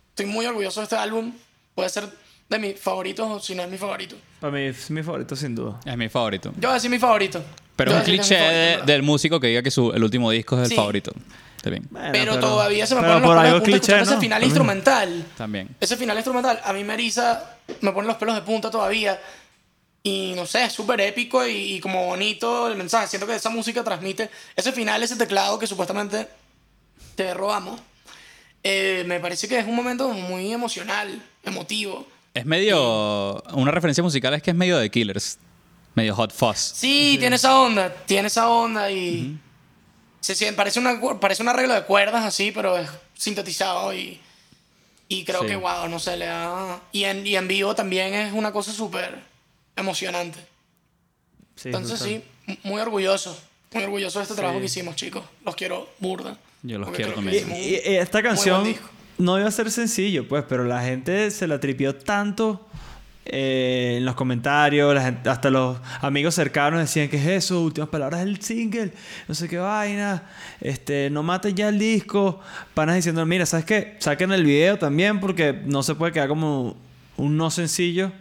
estoy muy orgulloso de este álbum. Puede ser de mis favoritos o si no es mi favorito. Para mí es mi favorito sin duda. Es mi favorito. Yo voy a decir mi favorito. Pero Yo es un cliché favorito, de- del músico que diga que su, el último disco es el Sí. favorito. Está bien. Bueno, pero, todavía se me pero ponen los pelos de punta cliché, ¿no? ese final instrumental. También. Ese final instrumental a mí me eriza, me pone los pelos de punta todavía. Y no sé, es súper épico y, y como bonito el mensaje. Siento que esa música transmite ese final, ese teclado que supuestamente te robamos. eh, me parece que es un momento muy emocional, emotivo. Es medio. Una referencia musical es que es medio de Killers. Medio Hot Fuzz. Sí, tiene esa onda, tiene esa onda y se siente, parece, una, parece un arreglo de cuerdas así, pero es sintetizado y, y creo Sí. que, wow, no sé, le da... Y en, y en vivo también es una cosa súper emocionante. Sí, Entonces brutal. sí, muy orgulloso, muy orgulloso de este trabajo Sí. que hicimos, chicos. Los quiero burda. Yo los quiero también. Y, y- esta canción no iba a ser sencillo, pues, pero la gente se la tripió tanto eh, en los comentarios, la gente- hasta los amigos cercanos decían que es eso, últimas palabras del single, no sé qué vaina, este, no maten ya el disco, panas diciendo, mira, ¿sabes qué? Saquen el video también porque no se puede quedar como un no sencillo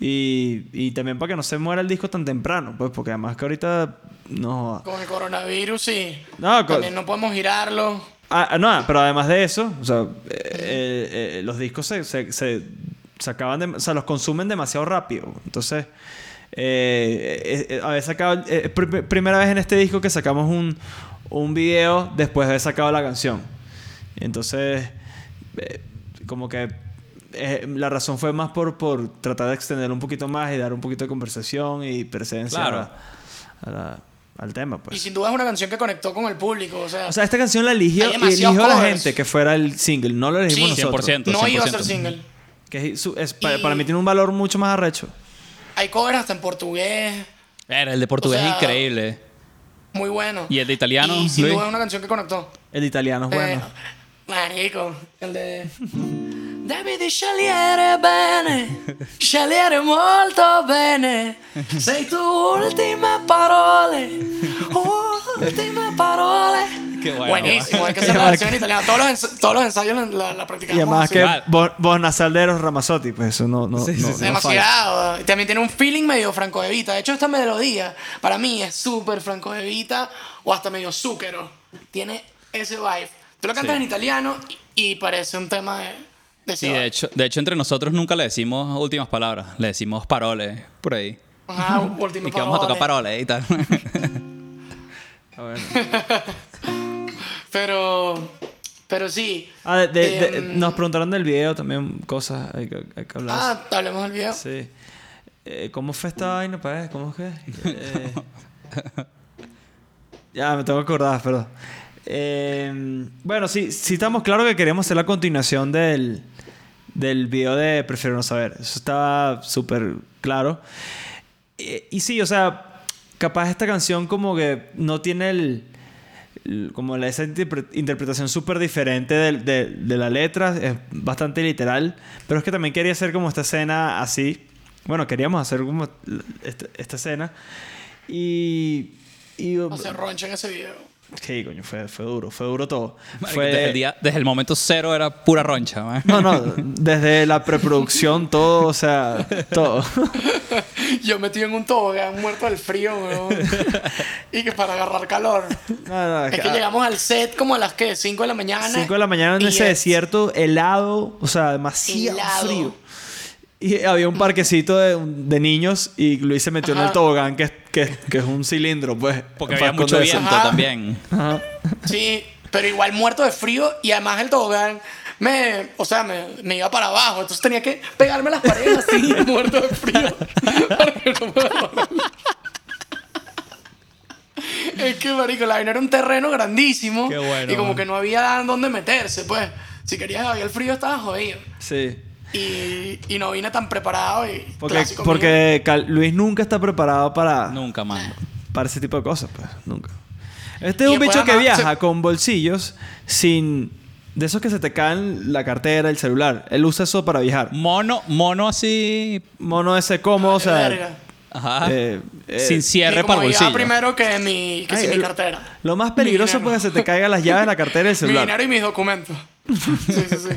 y, y también para que no se muera el disco tan temprano, pues porque además que ahorita no... Con el coronavirus, sí. No, También no podemos girarlo. Ah, ah, no, pero además de eso, o sea, eh, eh, los discos se, se, se, se acaban de, o sea, los consumen demasiado rápido. Entonces, eh, eh, eh, haber sacado, eh, pr- primera vez en este disco que sacamos un, un video después de haber sacado la canción. Entonces, eh, como que eh, la razón fue más por, por tratar de extender un poquito más y dar un poquito de conversación y presencia Claro. a- a la- al tema. Pues. Y sin duda es una canción que conectó con el público. O sea, O sea, esta canción la eligió, eligió la gente que fuera el single, no lo elegimos Sí, nosotros. 100%. no iba a 100%. ser single. Que es, es- para, para mí tiene un valor mucho más arrecho. Hay covers hasta en portugués. Era, el de portugués O sea, es increíble. Muy bueno. ¿Y el de italiano, Y sin Luis? duda es una canción que conectó. El italiano es bueno. Eh, marico, el de... Devi scegliere bene, scegliere molto bene. Sei tu ultime parole, ultime parole. Qué bueno. Buenísimo, hay que hacer la versión en italiano. Todos los, todos los ensayos la, la, practicamos. y además así. que Vale. voz, voz nasal de Eros Ramazzotti, pues eso no, no, Sí, sí, no- sí. no falla. Demasiado. Y También tiene un feeling medio Franco de Vita. De hecho, esta melodía para mí es súper Franco de Vita o hasta medio zúquero. Tiene ese vibe. Tú lo cantas Sí. en italiano y, y parece un tema de, de Sí, de vibe. hecho, de hecho, entre nosotros nunca le decimos últimas palabras. Le decimos paroles por ahí. Ajá, último Y que vamos a tocar parole. paroles y tal. Ah, bueno. Pero, pero sí. Ah, de- de- de- Em, nos preguntaron del video también cosas, hay que, hay que hablar. Ah, hablemos del video. Sí. Eh, ¿Cómo fue esta vaina, pues? ¿Cómo es que? Eh, ya, me tengo que acordar, perdón. Eh, bueno, sí, sí estamos claros que queríamos hacer la continuación del, del video de Prefiero no saber. Eso estaba súper claro. Eh, y sí, o sea, capaz esta canción como que no tiene el... como esa interpre- interpretación súper diferente de, de- de la letra, es bastante literal, pero es que también quería hacer como esta escena así. Bueno, queríamos hacer como esta, esta escena. Y... se roncha en ese video. Sí, coño, fue, fue duro, fue duro todo. Marico, Fue, Desde, el día, desde el momento cero era pura roncha. man. No, no, desde la preproducción, todo, o sea, todo. Yo metido en un tobogán muerto del frío, weón. y que para agarrar calor. No, no, Es que ah, llegamos al set como a las que 5 de la mañana. 5 de la mañana en ese es- desierto helado, o sea, demasiado Helado. frío. Y había un parquecito de, de niños y Luis se metió en el tobogán, que, es- que, que es un cilindro, pues. Porque había mucho viento también. Ajá. Sí, pero igual muerto de frío y además el tobogán me, o sea, me, me iba para abajo, entonces tenía que pegarme a las paredes así, muerto de frío. Es que, marico, la vaina era un terreno grandísimo Qué bueno, y como man. que no había dónde meterse, pues. Si querías había el frío, estaba jodido. Sí. Y, y no vine tan preparado y Porque, clásico porque Cal- Luis nunca está preparado para, Nunca, man. para ese tipo de cosas, pues. Nunca. Este es Y un después bicho que además viaja se- con bolsillos sin... De esos que se te caen la cartera, el celular. Él usa eso para viajar. Mono, mono así. Mono ese cómodo, o sea... Verga. Ajá. eh, eh, sin Y cierre para el bolsillo. primero que mi, que Ay, sin mi el- cartera. Lo más peligroso es que se te caigan las llaves de la cartera y el Mi celular. dinero y mis documentos. Sí, sí, sí.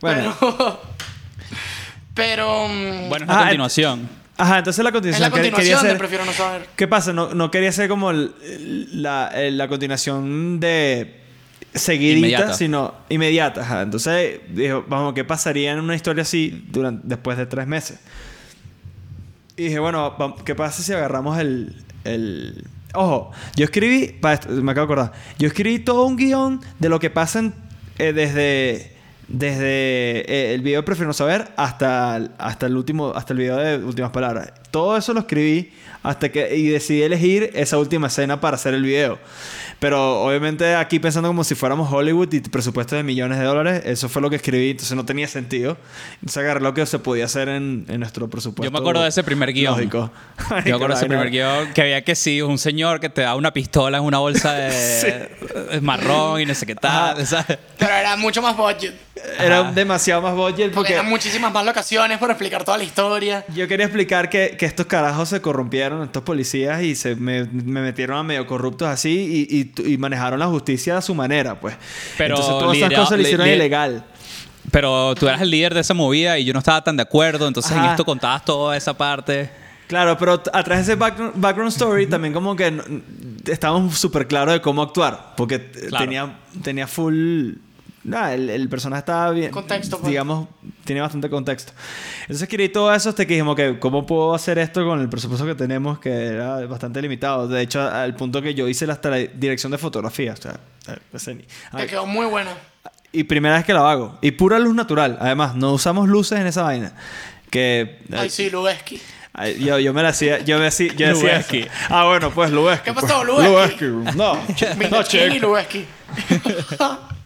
Bueno, Pero. Pero. mm, Bueno, es la Ah, continuación. ajá, entonces la es continuación, la que- quería continuación de. Prefiero no saber. ¿Qué pasa? No, no quería ser como el- la, el- la continuación de seguidita, Inmediata. sino inmediata. ajá. Entonces, dijo, vamos, ¿qué pasaría en una historia así durante, después de tres meses? Y dije, bueno, va- ¿qué pasa si agarramos el... el... Ojo, yo escribí, para esto, me acabo de acordar, yo escribí todo un guion de lo que pasa en- eh, desde, desde eh, el video de Prefiero no saber hasta, hasta el último, hasta el video de Últimas Palabras. Todo eso lo escribí hasta que y decidí elegir esa última escena para hacer el video. Pero obviamente aquí pensando como si fuéramos Hollywood y presupuesto de millones de dólares, eso fue lo que escribí, entonces no tenía sentido. Entonces agarré lo que se podía hacer en, en nuestro presupuesto. Yo me acuerdo de ese primer guion. Lógico. Yo me acuerdo de ese primer guion que había que sí, un señor que te da una pistola en una bolsa de marrón y no sé qué tal. ¿sabes? Pero era mucho más budget. era Ajá. demasiado más budget Porque porque eran muchísimas más locaciones para explicar toda la historia. yo quería explicar que, que estos carajos se corrompieron, estos policías, y se me, me metieron a medio corruptos así y, y- y manejaron la justicia a su manera, pues. Pero Entonces todas esas cosas lo hicieron li- li- ilegal. Pero tú eras el líder de esa movida y yo no estaba tan de acuerdo, entonces en esto contabas toda esa parte. Claro, pero atrás de ese background, story también como que estábamos súper claros de cómo actuar. Porque Claro. tenía, tenía full... Nada, el, el personaje estaba bien... Contexto, pues. Digamos, tiene bastante contexto. Entonces quería todo eso hasta que dijimos que cómo puedo hacer esto con el presupuesto que tenemos, que era bastante limitado. De hecho, al punto que yo hice hasta la dirección de fotografía. O sea, eh, Te quedó muy buena. y primera vez que la hago. Y pura luz natural. Además, no usamos luces en esa vaina. Que... eh, Ay, sí, Lubeski. Yo, yo me la hacía, yo me hacía, yo decía. Ah, bueno, pues Lubeski. ¿Qué pues. pasó, Lubeski? Lubeski. No, no, Mr.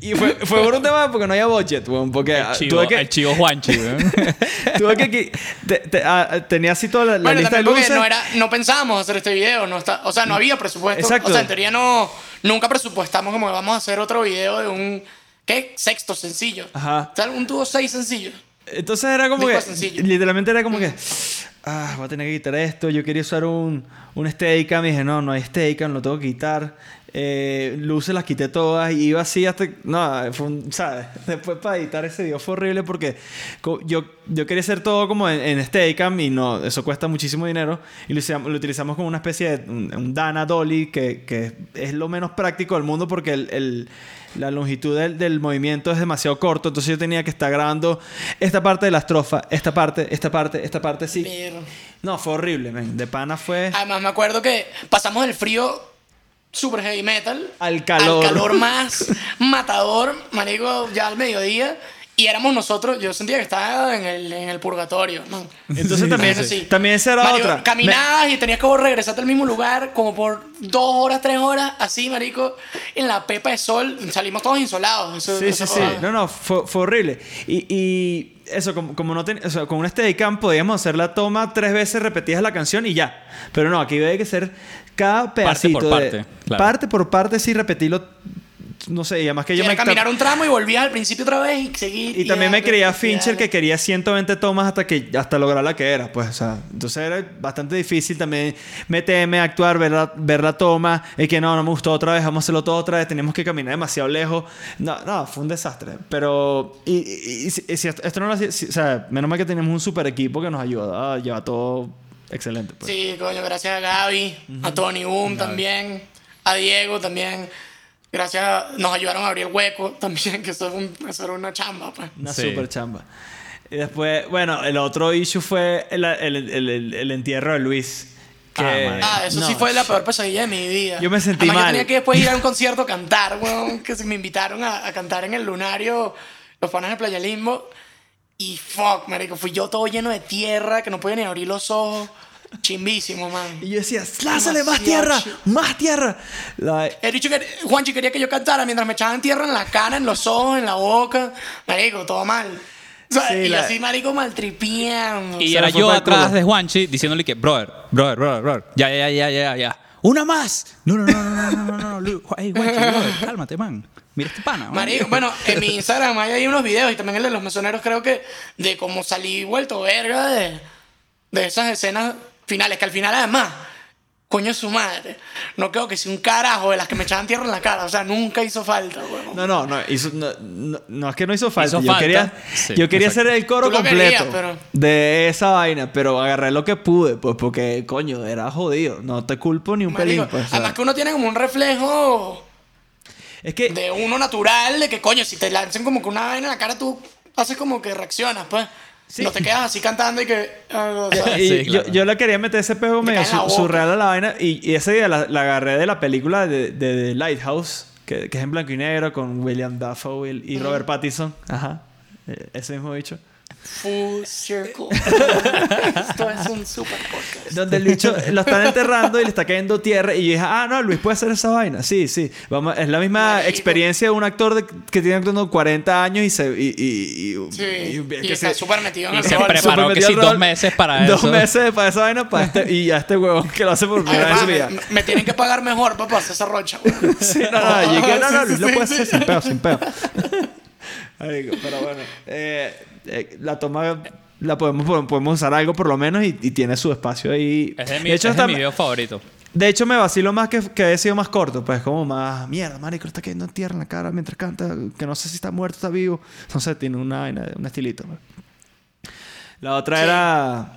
Y fue, fue por un tema porque no había budget, weón, porque El chivo, tuve que, el chivo Juanchi, weón. tuve que, te- te- ah, tenía así toda la, la Bueno, lista de luces. no, era, no pensábamos hacer este video. No está, o sea, no había presupuesto. Exacto. O sea, en teoría no, nunca presupuestamos como que vamos a hacer otro video de un... ¿Qué? Sexto sencillo. Ajá. O sea, un tuvo seis sencillos. Entonces era como Disco que, sencillo. literalmente era como que, ah, voy a tener que quitar esto. Yo quería usar un, un Steadicam y dije, no, no hay Steadicam, lo tengo que quitar. Eh, luces las quité todas y iba así hasta, no, fue un, ¿sabes? Después para editar ese video fue horrible porque yo, yo quería hacer todo como en, en Steadicam y no, eso cuesta muchísimo dinero y lo, utilizamos- lo utilizamos como una especie de un, un Dana Dolly que, que es lo menos práctico del mundo porque el, el- la longitud del, del movimiento es demasiado corto, entonces yo tenía que estar grabando esta parte de la estrofa, esta parte, esta parte, esta parte, sí. Pero- No, fue horrible, men. De pana fue... Además, me acuerdo que pasamos del frío super heavy metal Al calor. al calor más matador, marico, ya al mediodía. Y éramos nosotros, yo sentía que estaba en el, en el purgatorio, ¿no? Entonces también, Eso sí. también esa era Marico, otra. Caminabas y tenías que regresarte al mismo lugar como por dos horas, tres horas, así, marico, en la pepa de sol. Salimos todos insolados. Eso- Sí, eso sí, sí. No, no, fue, fue horrible. Y, y eso, como, como no ten- o sea, con un Steadicam podíamos hacer la toma tres veces repetidas la canción y ya. Pero no, aquí había que ser cada pedacito por de- parte, claro. parte por parte, sí, repetirlo. No sé, y además que yo me... caminar un tramo y volvías al principio otra vez y seguir. Y también me creía Fincher dale. que quería 120 tomas hasta que hasta lograr la que era, pues, o sea, entonces era bastante difícil también meterme, actuar, ver la, ver la toma, y que no, no me gustó otra vez, vamos a hacerlo todo otra vez, teníamos que caminar demasiado lejos. No, no, fue un desastre, pero y, y- y si, esto, esto no lo hacía, si- o sea, menos mal que teníamos un super equipo que nos ayuda a llevar todo excelente, pues. Sí, coño, gracias a Gaby, a Tony Boom también, a Diego también. Gracias, a- nos ayudaron a abrir el hueco también, que eso, fue un- eso era una chamba, pues. Una Sí. super chamba. Y después, bueno, el otro issue fue el, el- el- el- el entierro de Luis. Que, Ah. Ah, eso sí no, fue la peor pesadilla de mi vida. Yo me sentí Además, mal. Yo tenía que después ir a un concierto a cantar, weón, que se me invitaron a, a cantar en el Lunario, los panas de Playa Limbo. Y fuck, marico, fui yo todo lleno de tierra, que no podía ni abrir los ojos. Chimbísimo, man. Y yo decía, lánzale más tierra, más tierra. He dicho que Juanchi quería que yo cantara mientras me echaban tierra en la cara, en los ojos, en la boca. Marico, todo mal. O sea, Sí, y la- así, marico, maltripiando. Y era yo atrás culo. de Juanchi diciéndole que, brother, brother, brother, brother, ya, ya, ya, ya, ya. ¡Una más! No, no, no, no, no, no, no, no, Ey, Juanchi, brother, cálmate, man. Mira este pana. Marico, bueno, en mi Instagram hay ahí unos videos y también el de los mesoneros creo que de cómo salí vuelto verga de, de esas escenas finales, que al final además, coño su madre, no creo que sea un carajo de las que me echaban tierra en la cara, o sea, nunca hizo falta, weón. No, no, no, hizo- no, no, no, es que no hizo falta. Hizo yo falta. quería, Sí, yo quería exacto. hacer el coro Tú lo completo querías, pero- de esa vaina, pero agarré lo que pude, pues porque, coño, era jodido. No te culpo ni un Marico, pelín. Pues, o sea. además que uno tiene como un reflejo es que de uno natural, de que coño, si te lancen como que una vaina en la cara, tú haces como que reaccionas, pues. No te quedas así cantando y que. sea, y Sí, yo, claro. yo le quería meter ese pego medio su- surreal a la vaina y, y ese día la, la agarré de la película de, de, de Lighthouse, que, que es en blanco y negro con William Dafoe y, y Robert Pattinson. Ajá. Eh, Ese mismo bicho. Full circle. Esto es un super podcast. Donde el bicho lo están enterrando y le está cayendo tierra. Y yo dije, ah, no, Luis puede hacer esa vaina. Sí, sí. Vamos, es la misma Marico. experiencia de un actor de- que tiene actuando 40 años y se. Y, y, y- Sí, y- y, que está súper metido en y el se rol. preparó que sí, dos meses para Dos eso. meses para esa vaina para este, y a este huevón que lo hace por primera vez en su vida. me, me tienen que pagar mejor para hacer esa rocha. güey. Sí, no, no, no, Luis lo puede hacer sin peo, sin peo. Marico, pero bueno. eh, eh, la toma la podemos, podemos usar algo por lo menos y, y tiene su espacio ahí. Es de mi, hecho, es de mi video favorito. de hecho, me vacilo más que, que haya sido más corto. Pues como más, mierda, marico, está cayendo tierra en la cara mientras canta. Que no sé si está muerto, está vivo. No sé, tiene una, un estilito. pues. La otra Sí. era...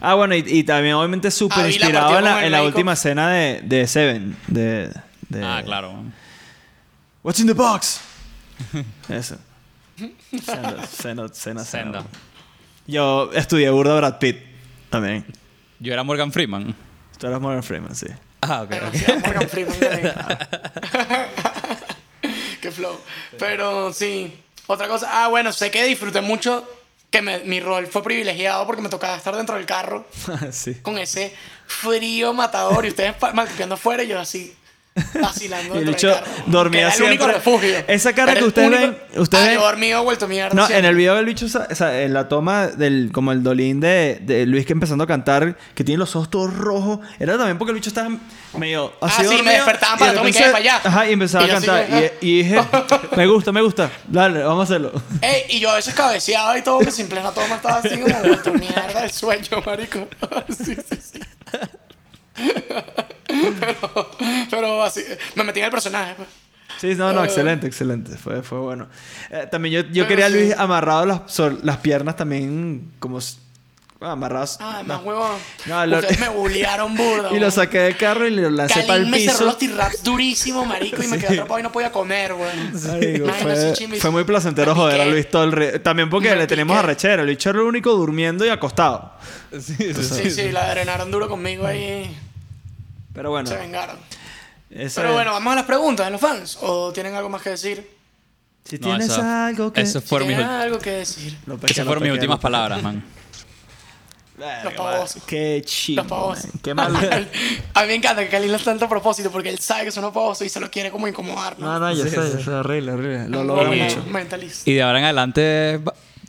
Ah, bueno, y, y también obviamente súper Ahí la inspirado en la, en la última escena de, de Seven. De, de- Ah, claro. What's in the box? Eso. Senda, senda, senda, Senda. Yo estudié burda Brad Pitt también. Yo era Morgan Freeman. Tú eras Morgan Freeman, sí. Ah, ok. ok. Demasiado Morgan Freeman. Qué flow. Pero sí. Otra cosa. Ah, bueno, sé que disfruté mucho que me- mi rol fue privilegiado porque me tocaba estar dentro del carro sí. con ese frío matador y ustedes maltripeando afuera y yo así vacilando el bicho dormía era el único refugio. Esa cara Era que el ustedes único- ven- ustedes Ah, ven- yo dormido vuelto mierda. No, en siempre. el video del bicho, o sea, en la toma del, como el dolín de, de Luis que empezando a cantar, que tiene los ojos todos rojos, era también porque el bicho estaba medio Ah, así sí, me dormido, despertaban y para de todo repente- para allá. Ajá, y empezaba Y a yo así cantar. Y, y dije, me gusta, me gusta, dale, vamos a hacerlo. Ey, y yo a veces cabeceaba y todo, que sin plena toma estaba así como vuelto mierda el sueño, marico. sí, sí, sí. Pero, pero así, me metí en el personaje, pues. Sí, no, no, Eh. excelente, excelente. Fue, fue bueno. Eh, también yo, yo quería a sí. Luis amarrado las, las piernas también, como bueno, amarradas. Ah, no. más huevón. No, lo- Ustedes me bullearon burda. Y lo saqué del carro y lo lancé para el me cerró piso. los T-Raps durísimo, marico, y me quedé atrapado y no podía comer, güey. Imagínate, fue, fue muy placentero me joder a. Luis todo el re- También porque Me le tenemos arrechera. El bicho era el único durmiendo y acostado. Sí, sí, la drenaron duro conmigo ahí. Pero bueno. Se vengaron. ese- Pero bueno, vamos a las preguntas de los fans. ¿O tienen algo más que decir? Si No, tienes esa- algo que... Eso fueron mis, ¿Tienen ul- algo que decir? Esas fueron mis últimas palabras, man. Los pavosos. Qué chido. Los pavosos. Qué mal. a mí me encanta que Kalin lo está tanto a propósito porque él sabe que son los pavosos y se lo quiere como incomodar, ¿no? No, no, yo sé, yo sé. Horrible, horrible. Lo logra mucho. Mentalista. Y de ahora en adelante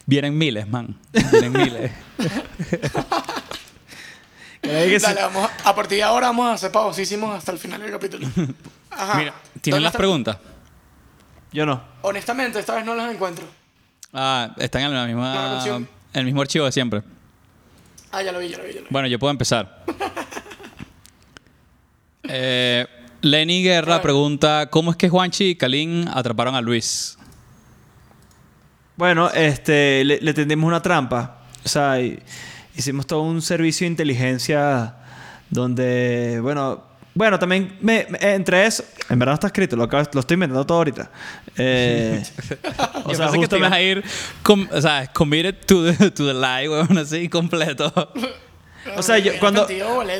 vienen miles, man. Vienen miles. Vamos a, a partir de ahora vamos a hacer pavosísimos hasta el final del capítulo. Ajá. Mira, ¿Dónde ¿tienen las está? preguntas? Yo no. Honestamente, esta vez no las encuentro. Ah, están en la misma, el mismo archivo de siempre. Ah, ya lo vi, ya lo vi, ya lo vi. Bueno, yo puedo empezar. Eh, Lenny Guerra pregunta: ¿Cómo es que Juanchi y Kalin atraparon a Luis? Bueno, este, le, le tendimos una trampa. O sea, y- hicimos todo un servicio de inteligencia donde, bueno, bueno, también me, me- entre eso, en verdad no está escrito, lo, acabo- lo estoy inventando todo ahorita. Eh, o yo sea, pensé que te ibas a ir, com- o sea, committed to the, to the lie, weón, así completo. o sea, yo cuando,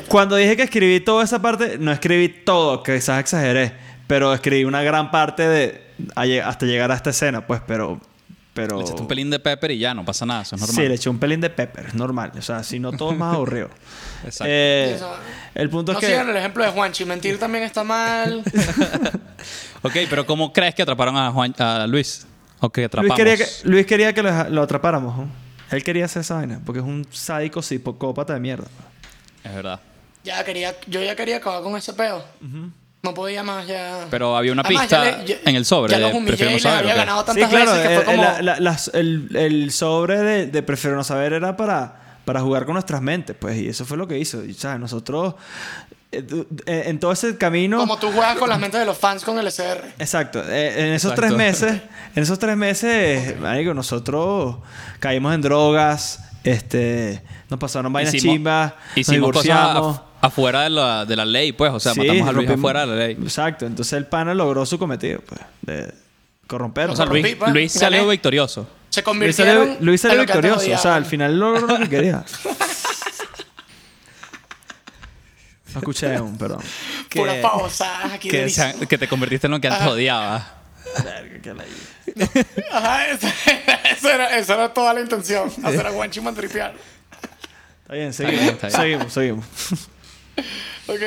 cuando dije que escribí toda esa parte, no escribí todo, que quizás exageré, pero escribí una gran parte de hasta llegar a esta escena, pues, pero, pero. Le echaste un pelín de pepper y ya, no pasa nada, eso es normal. Sí, le eché un pelín de pepper, es normal. O sea, si no todo es más aburrido. Exacto. Eh, el punto No es sigan que. el ejemplo de Juanchi. Mentir también está mal. Ok, pero ¿cómo crees que atraparon a, Juan, a Luis? O que Luis atrapamos. quería que, Luis quería que lo, lo atrapáramos. ¿no? Él quería hacer esa vaina, porque es un sádico psicópata de mierda. Es verdad. ya quería, yo ya quería acabar con ese peo. No podía más ya. Pero había una Además, pista ya le- ya- en el sobre Ya de los humillé Prefiero no saber, había ganado Sí, tantas claro, veces que eh, fue como. la- la- las- el, el sobre de, de Prefiero no saber era para, para jugar con nuestras mentes, pues, y eso fue lo que hizo. Y, ¿sabes? Nosotros, eh, eh, en todo ese camino. Como tú juegas con las mentes de los fans con el SR. Exacto. Eh, en esos Exacto. tres meses, en esos tres meses, marico, nosotros caímos en drogas, este, nos pasaron vainas Hicimos- chimbas, nos Hicimos cosas divorciamos. Afuera de la, de la ley, pues. O sea, Sí, matamos a Luis rompimos- afuera de la ley. Exacto. Entonces el pana logró su cometido, pues, de corromper. O sea, Luis, pues, Luis gané. salió victorioso. Se Luis convirtieron. salió, Luis salió en que antes victorioso. O sea, al final logró lo que quería. No escuché aún, perdón. Puras pavosadas aquí Que, te convertiste en lo que antes odiabas. Ajá, eso, eso era, eso era toda la intención. Hacer a Juanchi mantripear. Está bien, bien, seguimos. está bien. Seguimos, seguimos. Ok.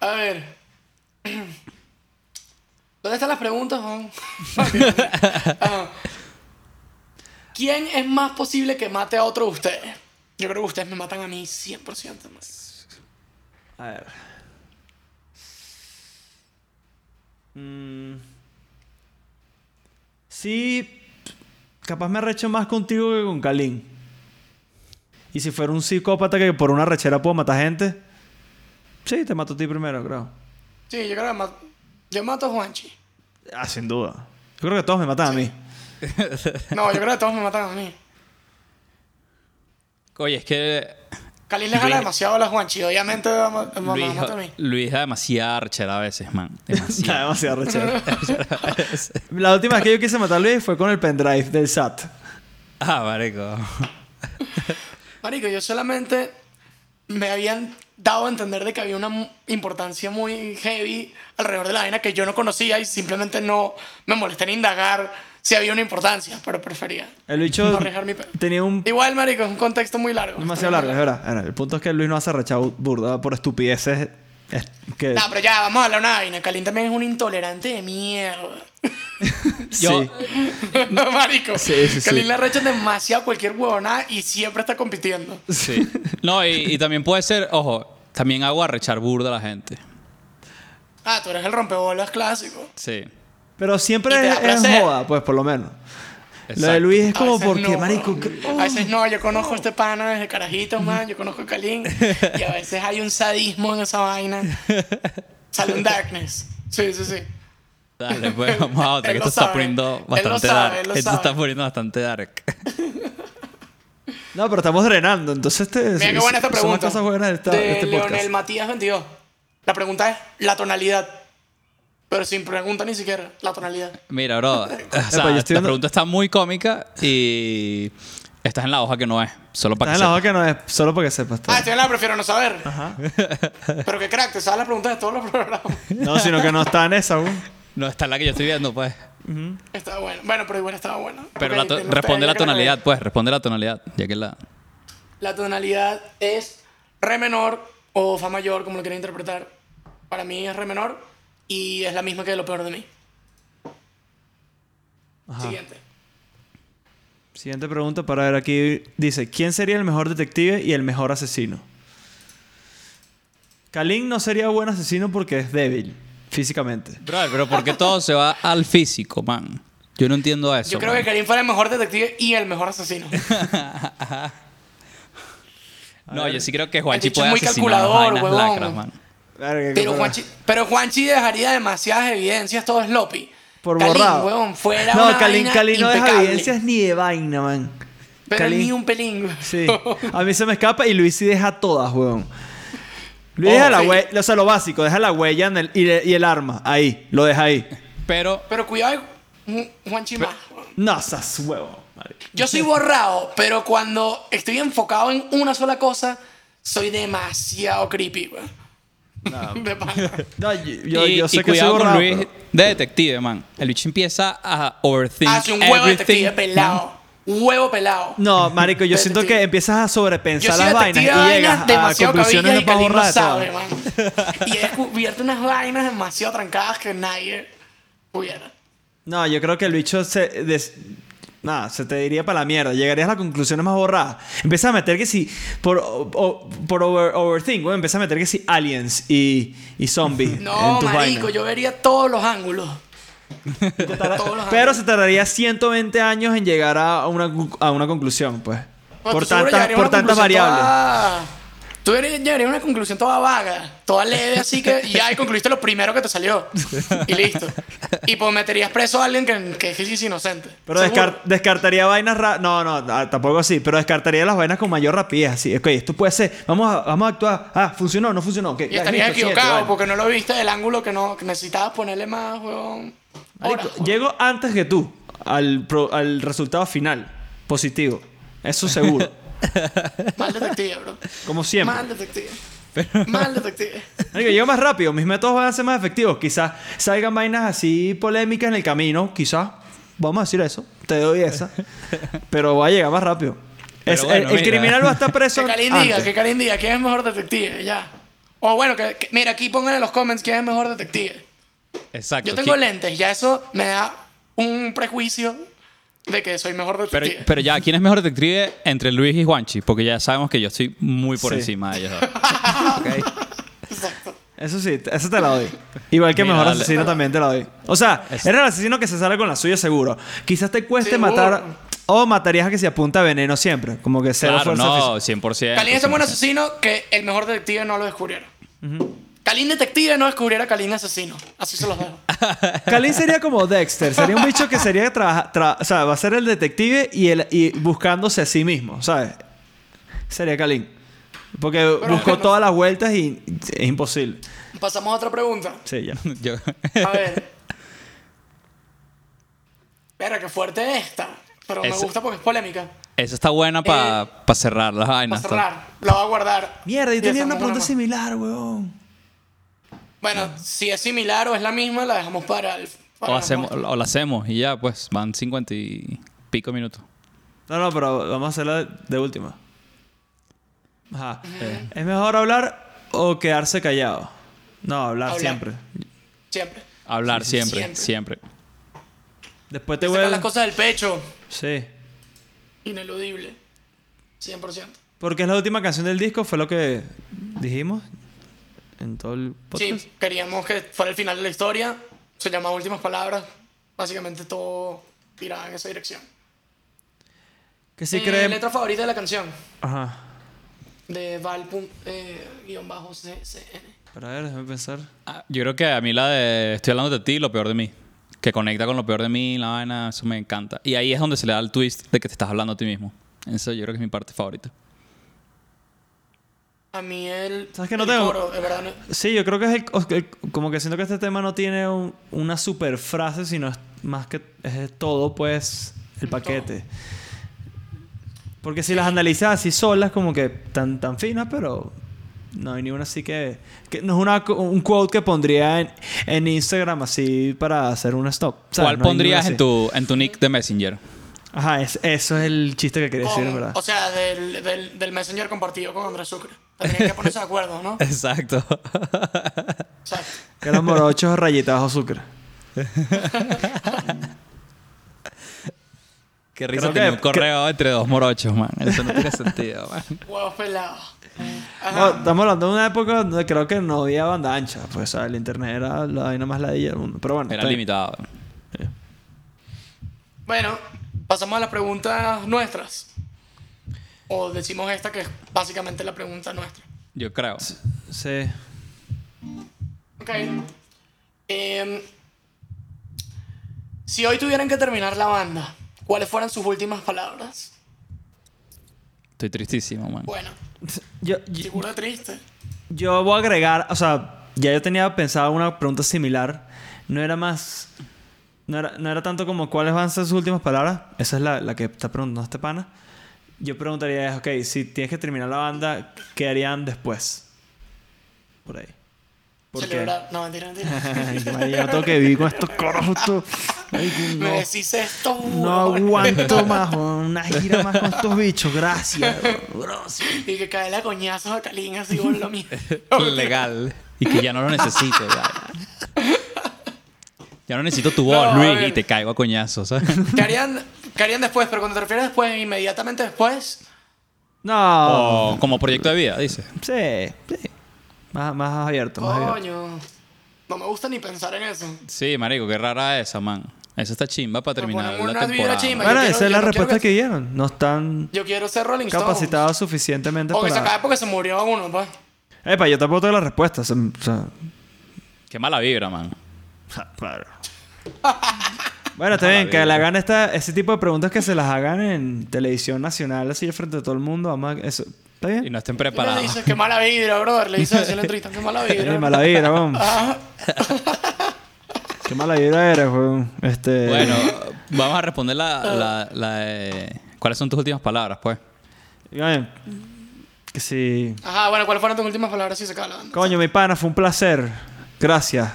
A ver. ¿Dónde están las preguntas, Juan? Ajá. ¿Quién es más posible que mate a otro de ustedes? Yo creo que ustedes me matan a mí 100% más. A ver. Mm. Sí, capaz me arrecho más contigo que con Kalin. Y si fuera un psicópata que por una rechera puedo matar gente, sí, te mato a ti primero, creo. Sí, yo creo que yo mato a Juanchi. Ah, sin duda. Yo creo que todos me matan a mí. No, yo creo que todos me matan a mí. Oye, es que Kalin le gana demasiado a la Juanchi. Obviamente me, me, me Luis, mata a mí. Luis da demasiada rechera a veces, man. Está Demasiado. demasiado rechera. La última vez que yo quise matar a Luis fue con el pendrive del SAT. ah, marico. Marico, yo solamente me habían dado a entender de que había una importancia muy heavy alrededor de la vaina que yo no conocía y simplemente no me molesté en indagar si había una importancia, pero prefería. El bicho No mi tenía un... Igual, marico, es un contexto muy largo. Demasiado largo, es verdad. El punto es que Luis no hace rechado burda por estupideces. Es- que... No, pero ya, vamos a hablar de una vaina. Kalin también es un intolerante de mierda. Yo, Sí. marico. Sí, sí, sí. Kalin le arrecha demasiado cualquier huevonada y siempre está compitiendo. Sí. No, y, y también puede ser, ojo, también hago arrechar burda a la gente. Ah, tú eres el rompebolas clásico. Sí. Pero siempre es, es joda, pues por lo menos. Lo de. Luis es como porque, no. marico... que- A veces no, yo conozco a este pana desde carajitos, man. Yo conozco a Kalin. Y a veces hay un sadismo en esa vaina. Sale un darkness. Sí, sí, sí. Dale, pues vamos a otra, que esto está sabe. poniendo Él lo bastante sabe, dark. él lo Esto sabe. está poniendo bastante dark. No, pero estamos drenando, entonces este, Mira qué buena esta son pregunta. cosas buenas de, esta- de de este podcast. Leonel Matías 22. La pregunta es la tonalidad. Pero sin pregunta ni siquiera, la tonalidad. Mira, bro. O sea, yo estoy la viendo- pregunta está muy cómica y estás en la hoja que no es. Solo para Estás que en la hoja que no es, solo para que sepas. todo. Ah, estoy en la prefiero no saber. Ajá. Pero qué crack, te sabes las preguntas de todos los programas. No, sino que no está en esa aún. No está en la que yo estoy viendo, pues. Estaba bueno. Bueno, pero igual estaba bueno. Pero la responde la que la tonalidad, pues. Responde la tonalidad. Ya que la. La tonalidad es re menor o fa mayor, como lo quieran interpretar. Para mí es re menor y es la misma que lo peor de mí. Siguiente. Siguiente pregunta para ver aquí. Dice, ¿quién sería el mejor detective y el mejor asesino? Kalin no sería buen asesino porque es débil físicamente. Bro, pero ¿por qué todo se va al físico, man? Yo no entiendo eso. Yo creo man. que Karim fuera el mejor detective y el mejor asesino. No, yo sí creo que Juanchi puede asesinar calculador, vainas huevón. lacras, man. Pero Juanchi, pero Juanchi dejaría demasiadas evidencias, todo sloppy. Por Kalin, borrado. fuera No, vaina Kalin no deja evidencias ni de vaina, man. Pero ni un pelín. Sí. A mí se me escapa y Luis sí deja todas, weón. Luis Oh, deja la huella, o sea, lo básico, deja la huella en el, y, y el arma, ahí, lo deja ahí. Pero, Pero cuidado, Ju- Juanchi más. No, seas huevo. Yo soy borrado, pero cuando estoy enfocado en una sola cosa, soy demasiado creepy, güey. De pana. No, yo, yo, y, yo sé y que soy cuidado borrado, con Luis pero- de detective, man. El bicho empieza a overthink Hace un huevo everything. detective pelado. Huevo pelado. No, marico, yo siento Detective. que empiezas a sobrepensar las vainas y de llegas a demasiado conclusiones más Kalin no de sabe, man. Y he descubierto unas vainas demasiado trancadas que nadie pudiera. No, yo creo que el bicho se... des- Nada, se te diría para la mierda. Llegarías a las conclusiones más borradas. Empiezas a meter que si... Por, o- por over, overthink, güey. Empiezas a meter que si aliens y, y zombies en No, tus marico, vainas. yo vería todos los ángulos. Todos los Pero ángulos. se tardaría 120 años en llegar a una, a una conclusión, pues. Por tantas, por tantas variables. toda- Tú deberías- llegarías a una conclusión toda vaga, toda leve, así que ya y concluiste lo primero que te salió. Y listo. Y pues meterías preso a alguien que, que es inocente. Pero descar- descartaría vainas ra- No, no, ah, tampoco así. Pero descartaría las vainas con mayor rapidez. Así, ok, esto puede ser. Vamos a, vamos a actuar. Ah, funcionó, no funcionó. ok, Y estarías listo, equivocado porque no lo viste del ángulo que, no, que necesitabas ponerle más. Marico, huevón. llego antes que tú al, pro- al resultado final. Positivo. Eso seguro. Mal detective, bro. Como siempre. Mal detective. Mal detective. Marico, llego más rápido. Mis métodos van a ser más efectivos. Quizás salgan vainas así polémicas en el camino. Quizás. Vamos a decir eso. Te doy esa. Pero va a llegar más rápido. Pero Es- bueno, el, criminal va a estar preso. Que Karim diga, que Karim diga, ¿quién es mejor detective? Ya. O bueno, que, que- mira, aquí pongan en los comments quién es mejor detective. Exacto. Yo tengo lentes, ya eso me da un prejuicio de que soy mejor Pero, detective. pero ya, ¿quién es mejor detective entre Luis y Juanchi? Porque ya sabemos que yo estoy muy por Sí. encima de ellos. dos. Ok. Exacto. Eso sí, eso te la doy. Igual que Mira, mejor dale. asesino también te la doy. O sea, Es- eres el asesino que se sale con la suya seguro. Quizás te cueste Seguro. matar O matarías a que se apunta a veneno siempre. Como que cero Claro, fuerza no, física. 100%. Kalin es tan buen asesino que el mejor detective no lo descubriera. Kalin detective no descubriera a Kalin asesino. Así se los dejo. Kalin sería como Dexter. Sería un bicho que sería trabaja- tra- o sea, va a ser el detective y, el, y buscándose a sí mismo, ¿sabes? Sería Kalin. Porque buscó no- todas las vueltas y es imposible. Pasamos a otra pregunta. Sí, ya. Yo- A ver. Espera, qué fuerte esta. Pero me gusta porque es polémica. Esa está buena para Eh, cerrar las Para vainas. cerrar, la voy a guardar. Mierda, yo Y tenía una pregunta similar, weón. Bueno, si es similar o es la misma, la dejamos para el. para O, hacemos, o la hacemos y ya, pues van 50 y pico minutos. No, no, pero vamos a hacerla de última. Ajá. ¿Es mejor hablar o quedarse callado? No, hablar, Hablar. siempre. Siempre. Hablar Sí, sí, siempre, siempre. siempre. Después te Sacar vuelve... las cosas del pecho. Sí. Ineludible. 100%. Porque es la última canción del disco, fue lo que dijimos en todo el podcast. Sí, queríamos que fuera el final de la historia. Se llama Últimas Palabras. Básicamente todo tiraba en esa dirección. Que sí Eh, creemos... Letra favorita de la canción. Ajá. De Val. eh, guion bajo CCN. Para ver, déjame pensar. Ah, Yo creo que a mí la de estoy hablando de ti, lo peor de mí. Que conecta con lo peor de mí, la vaina, eso me encanta. Y ahí es donde se le da el twist de que te estás hablando a ti mismo. Eso yo creo que es mi parte favorita. A mí el. ¿Sabes que no el tengo? coro, de verdad. no- Sí, yo creo que es el, como que siento que este tema no tiene un- una super frase, sino es más que es todo, pues, el paquete. Porque si las analizas así solas, como que tan, tan finas, pero no hay ni una así que, que no es una, un quote que pondría en, en Instagram así para hacer un stop. O sea, ¿Cuál no pondrías en tu, en tu nick de Messenger? Ajá, es- eso es el chiste que quería decir, con- ¿verdad? o sea, del, del, del Messenger compartido con Andrés Sucre. Que ponerse de acuerdo, ¿no? Exacto. Que eran morochos rayitas bajo azúcar. Qué risa que- tener un correo entre dos morochos, man. Eso no tiene sentido, man. huevos pelados. Estamos hablando de una época donde creo que no había banda ancha. Pues, o sea, el internet era la vaina más ladilla del mundo. Pero bueno. Era limitado. Bueno, pasamos a las preguntas nuestras. O decimos esta que es básicamente la pregunta nuestra. Yo creo. Sí. Ok. Em, si hoy tuvieran que terminar la banda, ¿cuáles fueran sus últimas palabras? Estoy tristísimo, man. Bueno, Yo, yo, triste. yo voy a agregar, o sea, ya yo tenía pensado una pregunta similar. No era más. No era, no era tanto como cuáles van a ser sus últimas palabras. Esa es la, la que está preguntando este pana. Yo preguntaría, ok, si tienes que terminar la banda, ¿qué harían después? Por ahí. ¿Por qué? Celebrar. No, mentira, mentira. Ay, no tengo que vivir con estos coros justo. Ay, que Me no. decís esto. No huevón. aguanto más, una gira más con estos bichos. Gracias. Y que cae la coñazo a Kalin así con lo mío. Legal. Y que ya no lo necesito. Ya, no necesito tu voz, No, Luis. Y te caigo a coñazos, ¿sabes? ¿Qué harían, qué harían después? Pero cuando te refieres después, inmediatamente después. No. O como proyecto de vida, dice. Sí, sí. Más, más abierto, más abierto. Coño. No me gusta ni pensar en eso. Sí, marico, qué rara esa, man. Esa está chimba para terminar la una vibra temporada. chimba. Bueno, yo esa quiero- es la no respuesta quiero que dieron. No están Yo quiero ser Rolling Stones. capacitados suficientemente O que se para... acabe porque se murió uno, pues. Epa, yo tampoco tengo la respuesta. O sea, o sea, Qué mala vibra, man. claro. Bueno, está bien, que le hagan esta, ese tipo de preguntas que se las hagan en televisión nacional, así frente a todo el mundo. Vamos eso, ¿Está bien? Y no estén Y le preparados. dices, qué mala vibra, brother. Le dices así a la entrevista, qué mala vibra. Qué mala vibra. Ajá. Qué mala vibra eres, weón. Este... Bueno, vamos a responder la, la, la de- ¿Cuáles son tus últimas palabras, pues? Dígame, Que sí. Ajá, bueno, ¿cuáles fueron tus últimas palabras si se acaba la banda? Coño, mi pana, fue un placer. Gracias.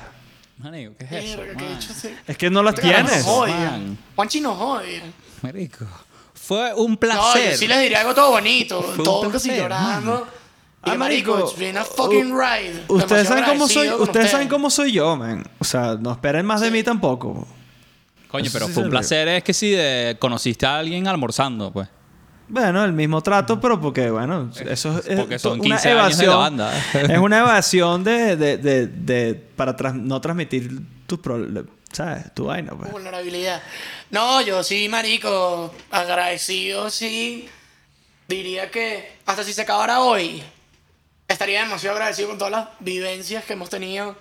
Marico, ¿qué es eso? Verga, qué man? dicho ese- Es que no las tienes. nos man. Juanchi nos odia. Marico. Fue un No, placer. yo sí les diría algo todo bonito. Un todo casi placer, llorando. Y Ah, que, marico, marico, it's been a fucking ride. Ustedes Demasiado saben cómo soy, agradecido con ustedes saben cómo soy yo, man. O sea, no esperen más de mí tampoco. Coño, Eso pero sí fue un placer. Es que si de- conociste a alguien almorzando, pues. Bueno, el mismo trato, pero porque, bueno, eso es Porque son una 15 años de la evasión. banda. es una evasión de, de, de, de- para tras- no transmitir tus problemas. ¿sabes? Tu vaina, pues. Vulnerabilidad. No, yo sí, marico, agradecido, sí. Diría que hasta si se acabara hoy, estaría demasiado agradecido con todas las vivencias que hemos tenido.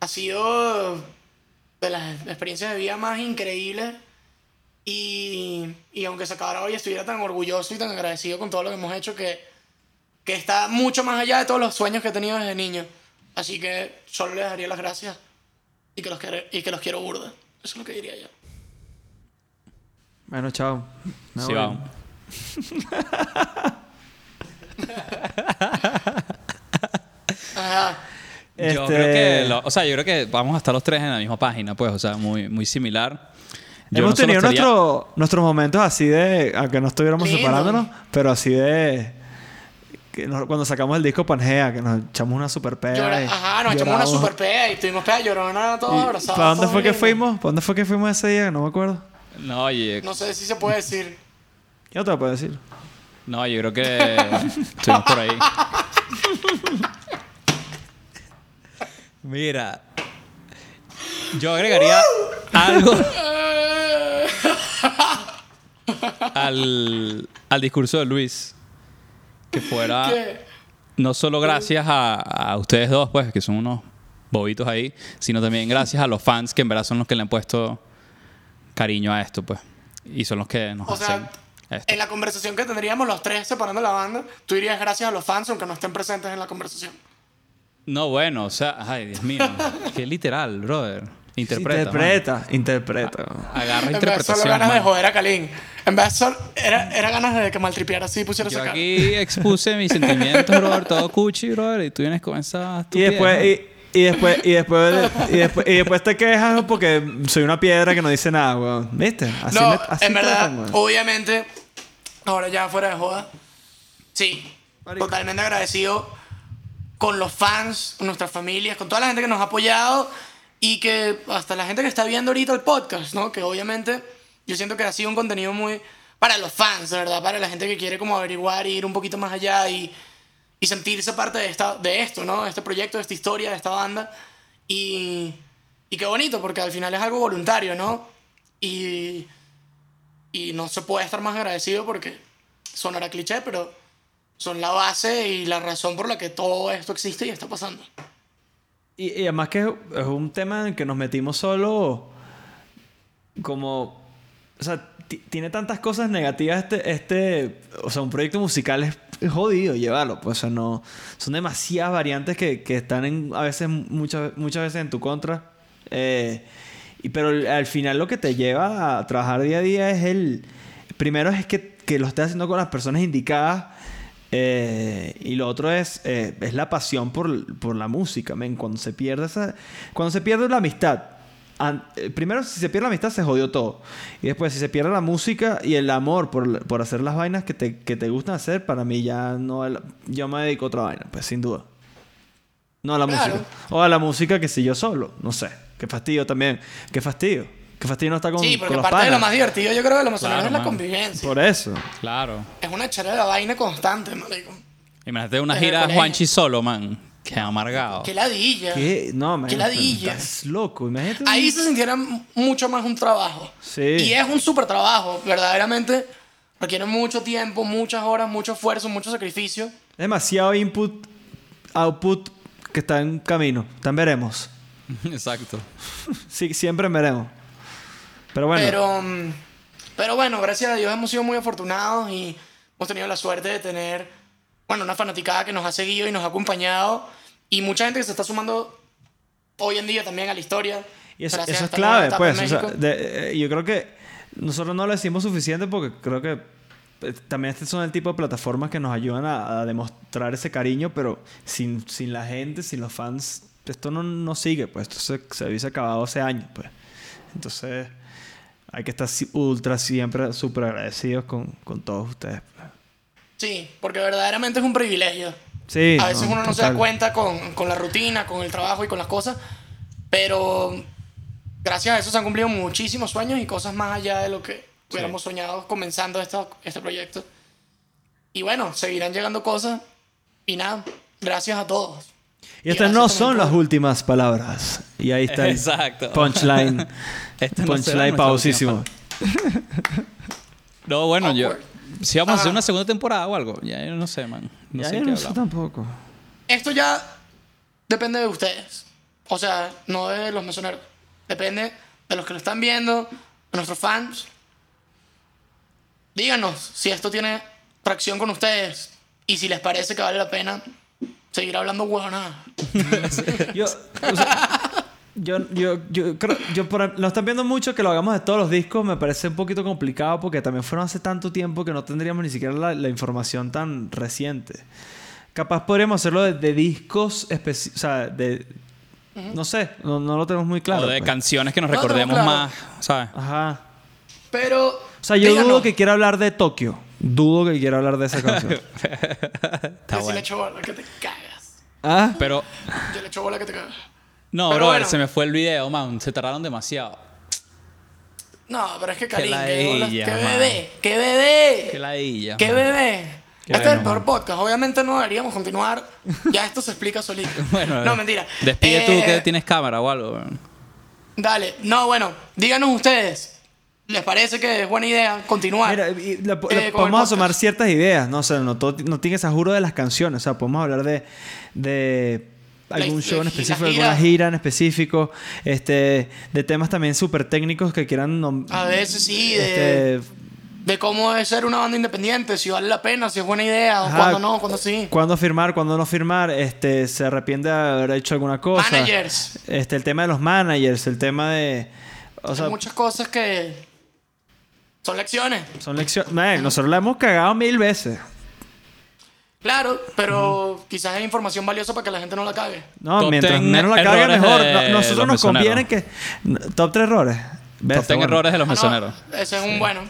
Ha sido de las experiencias de vida más increíbles. Y, y aunque se acabara hoy, estuviera tan orgulloso y tan agradecido con todo lo que hemos hecho que, que está mucho más allá de todos los sueños que he tenido desde niño. Así que solo les daría las gracias y que los, quiero- y que los quiero burda. Eso es lo que diría yo. Bueno, chao. Me Sí, vamos. Ajá. Yo Este- creo que, lo- o sea, yo creo que vamos a estar los tres en la misma página, pues, o sea, muy, muy similar. Yo Hemos no tenido nuestro- nuestros momentos así de, aunque no estuviéramos Lindo. separándonos, pero así de, que nos- cuando sacamos el disco Pangea, que nos echamos una super peda. Llora- y ajá, nos echamos una super peda y tuvimos peda llorona todos Y- abrazados. ¿Para dónde fue que fuimos? ¿Para dónde fue que fuimos ese día? No me acuerdo. No, oye, No sé si se puede decir. Yo te lo puedo decir. no, yo creo que estuvimos por ahí. Mira, yo agregaría algo al, al discurso de Luis. Que fuera ¿Qué? no solo gracias a, a ustedes dos, pues, que son unos bobitos ahí, sino también gracias a los fans que en verdad son los que le han puesto cariño a esto, pues. Y son los que nos O hacen sea, en la conversación que tendríamos los tres separando la banda, tú dirías gracias a los fans aunque no estén presentes en la conversación. No, bueno, o sea, ay, Dios mío. Qué literal, brother. Interpreta. Interpreta, interpreta. man. Agarra En vez de interpretación. solo ganas de man. joder a Kalin. En vez de solo... Era, era ganas de que maltripeara así y pusiera Yo esa cara. aquí expuse mis sentimientos, brother, todo cuchi, brother, y tú vienes con esa Y después, y, y después, y después, y después, y después te quejas porque soy una piedra que no dice nada, weón. ¿Viste? Así no, me- así en verdad, tratan, obviamente, ahora ya fuera de joda, sí, Marico. totalmente agradecido con los fans, con nuestras familias, con toda la gente que nos ha apoyado y que hasta la gente que está viendo ahorita el podcast, ¿no? Que obviamente yo siento que ha sido un contenido muy para los fans, verdad, para la gente que quiere como averiguar ir un poquito más allá y, y sentirse parte de, esta, de esto, ¿no? De este proyecto, de esta historia, de esta banda. Y, y qué bonito, porque al final es algo voluntario, ¿no? Y, y no se puede estar más agradecido porque sonará cliché, pero son la base y la razón por la que todo esto existe y está pasando. Y, y además que es un tema en el que nos metimos solo como... O sea, ti- tiene tantas cosas negativas este, este... O sea, un proyecto musical es, jodido llevarlo. Pues, o sea, no... Son demasiadas variantes que, que están en, a veces, muchas, muchas veces en tu contra. Eh, y, pero al final lo que te lleva a trabajar día a día es el... Primero es que, que lo estés haciendo con las personas indicadas. Eh, y lo otro es, eh, es la pasión por, por la música, men. Cuando se pierde esa... Cuando se pierde la amistad. an- eh, primero, si se pierde la amistad, se jodió todo. Y después, si se pierde la música y el amor por, por hacer las vainas que te, que te gustan hacer, para mí ya no... Yo me dedico a otra vaina, pues sin duda. No a la Claro. música. O a la música que si yo solo. No sé. Qué fastidio también. Qué fastidio. Qué fastidio no estar con, sí, con porque los parte de lo panas. más divertido yo creo que lo emocionante Claro, es la man. convivencia. Por eso. Claro. Es una echada de la vaina constante, marico. Imagínate una el gira de colegio. Juanchi solo, man. Qué amargado. Qué ladilla. ¿Qué? No, man. Qué ladilla. Estás loco. Imagínate. Ahí se sintiera m- mucho más un trabajo. Sí. Y es un súper trabajo, verdaderamente. Requiere mucho tiempo, muchas horas, mucho esfuerzo, mucho sacrificio. Demasiado input, output que está en camino. Está en veremos. Exacto. Sí, siempre en veremos. Pero bueno. Pero, mm, pero bueno, gracias a Dios hemos sido muy afortunados y hemos tenido la suerte de tener, bueno, una fanaticada que nos ha seguido y nos ha acompañado. Y mucha gente que se está sumando hoy en día también a la historia. Y eso, eso es clave, pues. o sea, de- eh, yo creo que nosotros no lo decimos suficiente porque creo que eh, también este son el tipo de plataformas que nos ayudan a, a demostrar ese cariño, pero sin, sin la gente, sin los fans, esto no, no sigue, pues. Esto se, se hubiese acabado hace años, pues. Entonces, hay que estar ultra siempre súper agradecidos con, con todos ustedes. Sí, porque verdaderamente es un privilegio. Sí. a veces uno no se da total. cuenta con, con la rutina, con el trabajo y con las cosas, pero gracias a eso se han cumplido muchísimos sueños y cosas más allá de lo que hubiéramos soñado comenzando esta- este proyecto. Y bueno, seguirán llegando cosas y nada, gracias a todos. Y estas gracias no son por- las últimas palabras. Y ahí está el Exacto. punchline. Este no punchline nuestra pausísimo. No, bueno, yo. Si vamos a hacer una segunda temporada o algo, ya yo no sé, man. No Ya sé yo qué no sé tampoco. Esto ya depende de ustedes. O sea, no de los mesoneros. Depende de los que lo están viendo, de nuestros fans. Díganos si esto tiene tracción con ustedes y si les parece que vale la pena seguir hablando huevonada. Yo, o sea, yo, yo, yo creo, yo por, lo están viendo mucho que lo hagamos de todos los discos, me parece un poquito complicado porque también fueron hace tanto tiempo que no tendríamos ni siquiera la, la información tan reciente. Capaz podríamos hacerlo de, de discos específicos, o sea, de... No sé, no, no lo tenemos muy claro. o de pues. canciones que nos No, no, recordemos claro. más, ¿sabes? Ajá. Pero. O sea, yo díganos dudo que quiera hablar de Tokio. Dudo que quiera hablar de esa canción. Está que si le bueno. echo bola que te cagas. ¿Ah? Pero, Yo le echo bola que te cagas. No, Pero brother, bueno. se me fue el video, man. Se tardaron demasiado. No, pero es que Qué Karim, qué, bebé, qué bebé. Qué ladilla. ¡Qué man. bebé! Qué este es el peor man. podcast. Obviamente no deberíamos continuar. Ya esto se explica solito. Bueno, no, mentira. Despide tú Eh, que tienes cámara o algo. man. Dale. No, bueno. Díganos ustedes. ¿Les parece que es buena idea continuar? Mira, y Eh, podemos asomar ciertas ideas, ¿no? O sea, no, todo- no tiene juro de las canciones. O sea, podemos hablar de, de algún show en específico, gira. alguna gira en específico, este, de temas también súper técnicos que quieran... A veces sí, de, este, de cómo es ser una banda independiente, si vale la pena, si es buena idea, o Ajá. cuándo no, cuándo sí. cuándo firmar, cuándo no firmar, este, se arrepiente de haber hecho alguna cosa. Managers. Este, el tema de los managers, el tema de... O sea, Hay muchas cosas que son lecciones. son lecciones... Nosotros la hemos cagado mil veces. Claro, pero quizás es información valiosa para que la gente no la cague. No, Top mientras menos la cague, mejor. de No- los nosotros nos conviene que... Top 3 errores. Top Bestia, 10 bueno. errores de los Ah, no, mesoneros. ese es un bueno.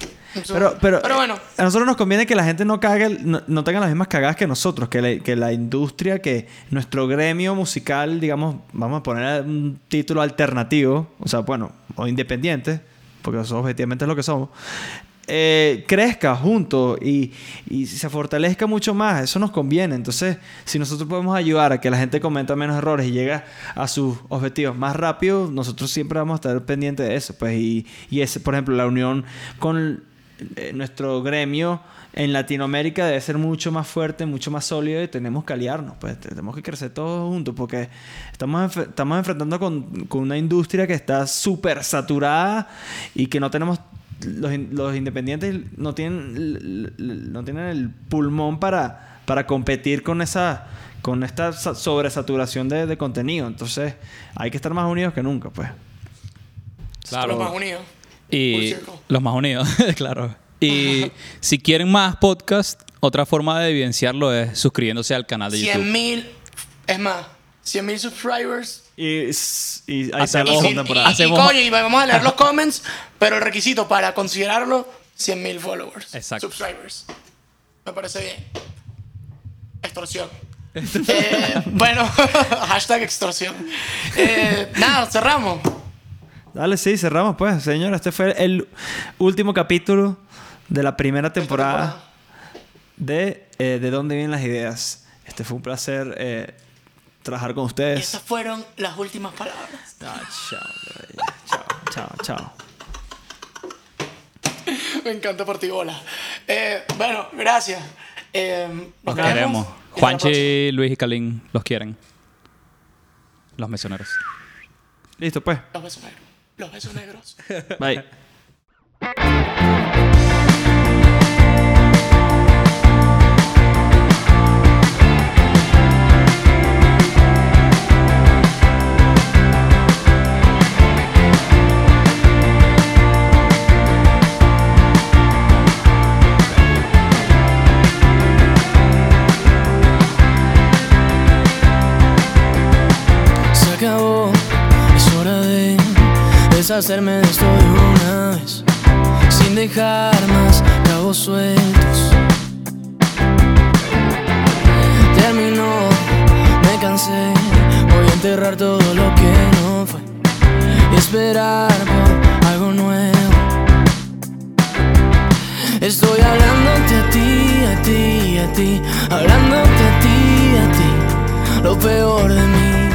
Pero, pero, bueno. a nosotros nos conviene que la gente no cague, no, no tenga las mismas cagadas que nosotros, que la, que la industria, que nuestro gremio musical, digamos, vamos a poner un título alternativo, o sea, bueno, o independiente, porque eso objetivamente es lo que somos, eh, crezca junto y, y se fortalezca mucho más. Eso nos conviene. Entonces, si nosotros podemos ayudar a que la gente cometa menos errores y llegue a sus objetivos más rápido, nosotros siempre vamos a estar pendientes de eso. Pues, y, y ese, por ejemplo, la unión con eh, nuestro gremio en Latinoamérica debe ser mucho más fuerte, mucho más sólido y tenemos que aliarnos, pues tenemos que crecer todos juntos porque estamos, estamos enfrentando con, con una industria que está súper saturada y que no tenemos, los, in- los independientes no tienen, no tienen el pulmón para, para competir con esa con esta sa- sobresaturación de, de contenido. Entonces hay que estar más unidos que nunca, pues. Claro. Los más unidos. Y los más unidos, claro. Y si quieren más podcast, otra forma de evidenciarlo es suscribiéndose al canal de 100 YouTube. mil, es más, 100 mil subscribers. Y, y ahí la Y, y- temporada. y Hacemos- coño, y vamos a leer los comments, pero el requisito para considerarlo, 100 mil followers. Exacto. Subscribers. Me parece bien. Extorsión. Eh, bueno, hashtag extorsión. Eh, nada, cerramos. Dale, sí, cerramos pues. Señor, este fue el último capítulo de la primera temporada de eh, De dónde vienen las ideas. Este fue un placer eh, trabajar con Y ustedes. esas fueron las últimas palabras. Ah, chao, chao, chao, chao. Me encanta por ti, bola. Eh, bueno, gracias. Eh, Los vemos. queremos. Juanchi, Luis y Kalin los quieren. Los mesoneros. Listo, pues. Los besos negros. Los besos negros. Bye. Deshacerme de esto de una vez, sin dejar más cabos sueltos. Terminó, me cansé, voy a enterrar todo lo que no fue y esperar por algo nuevo. Estoy hablándote a ti, a ti, a ti, hablándote a ti, a ti. lo peor de mí.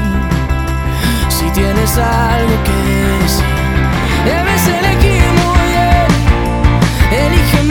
Si tienes algo que decir, elegir muy bien. Elige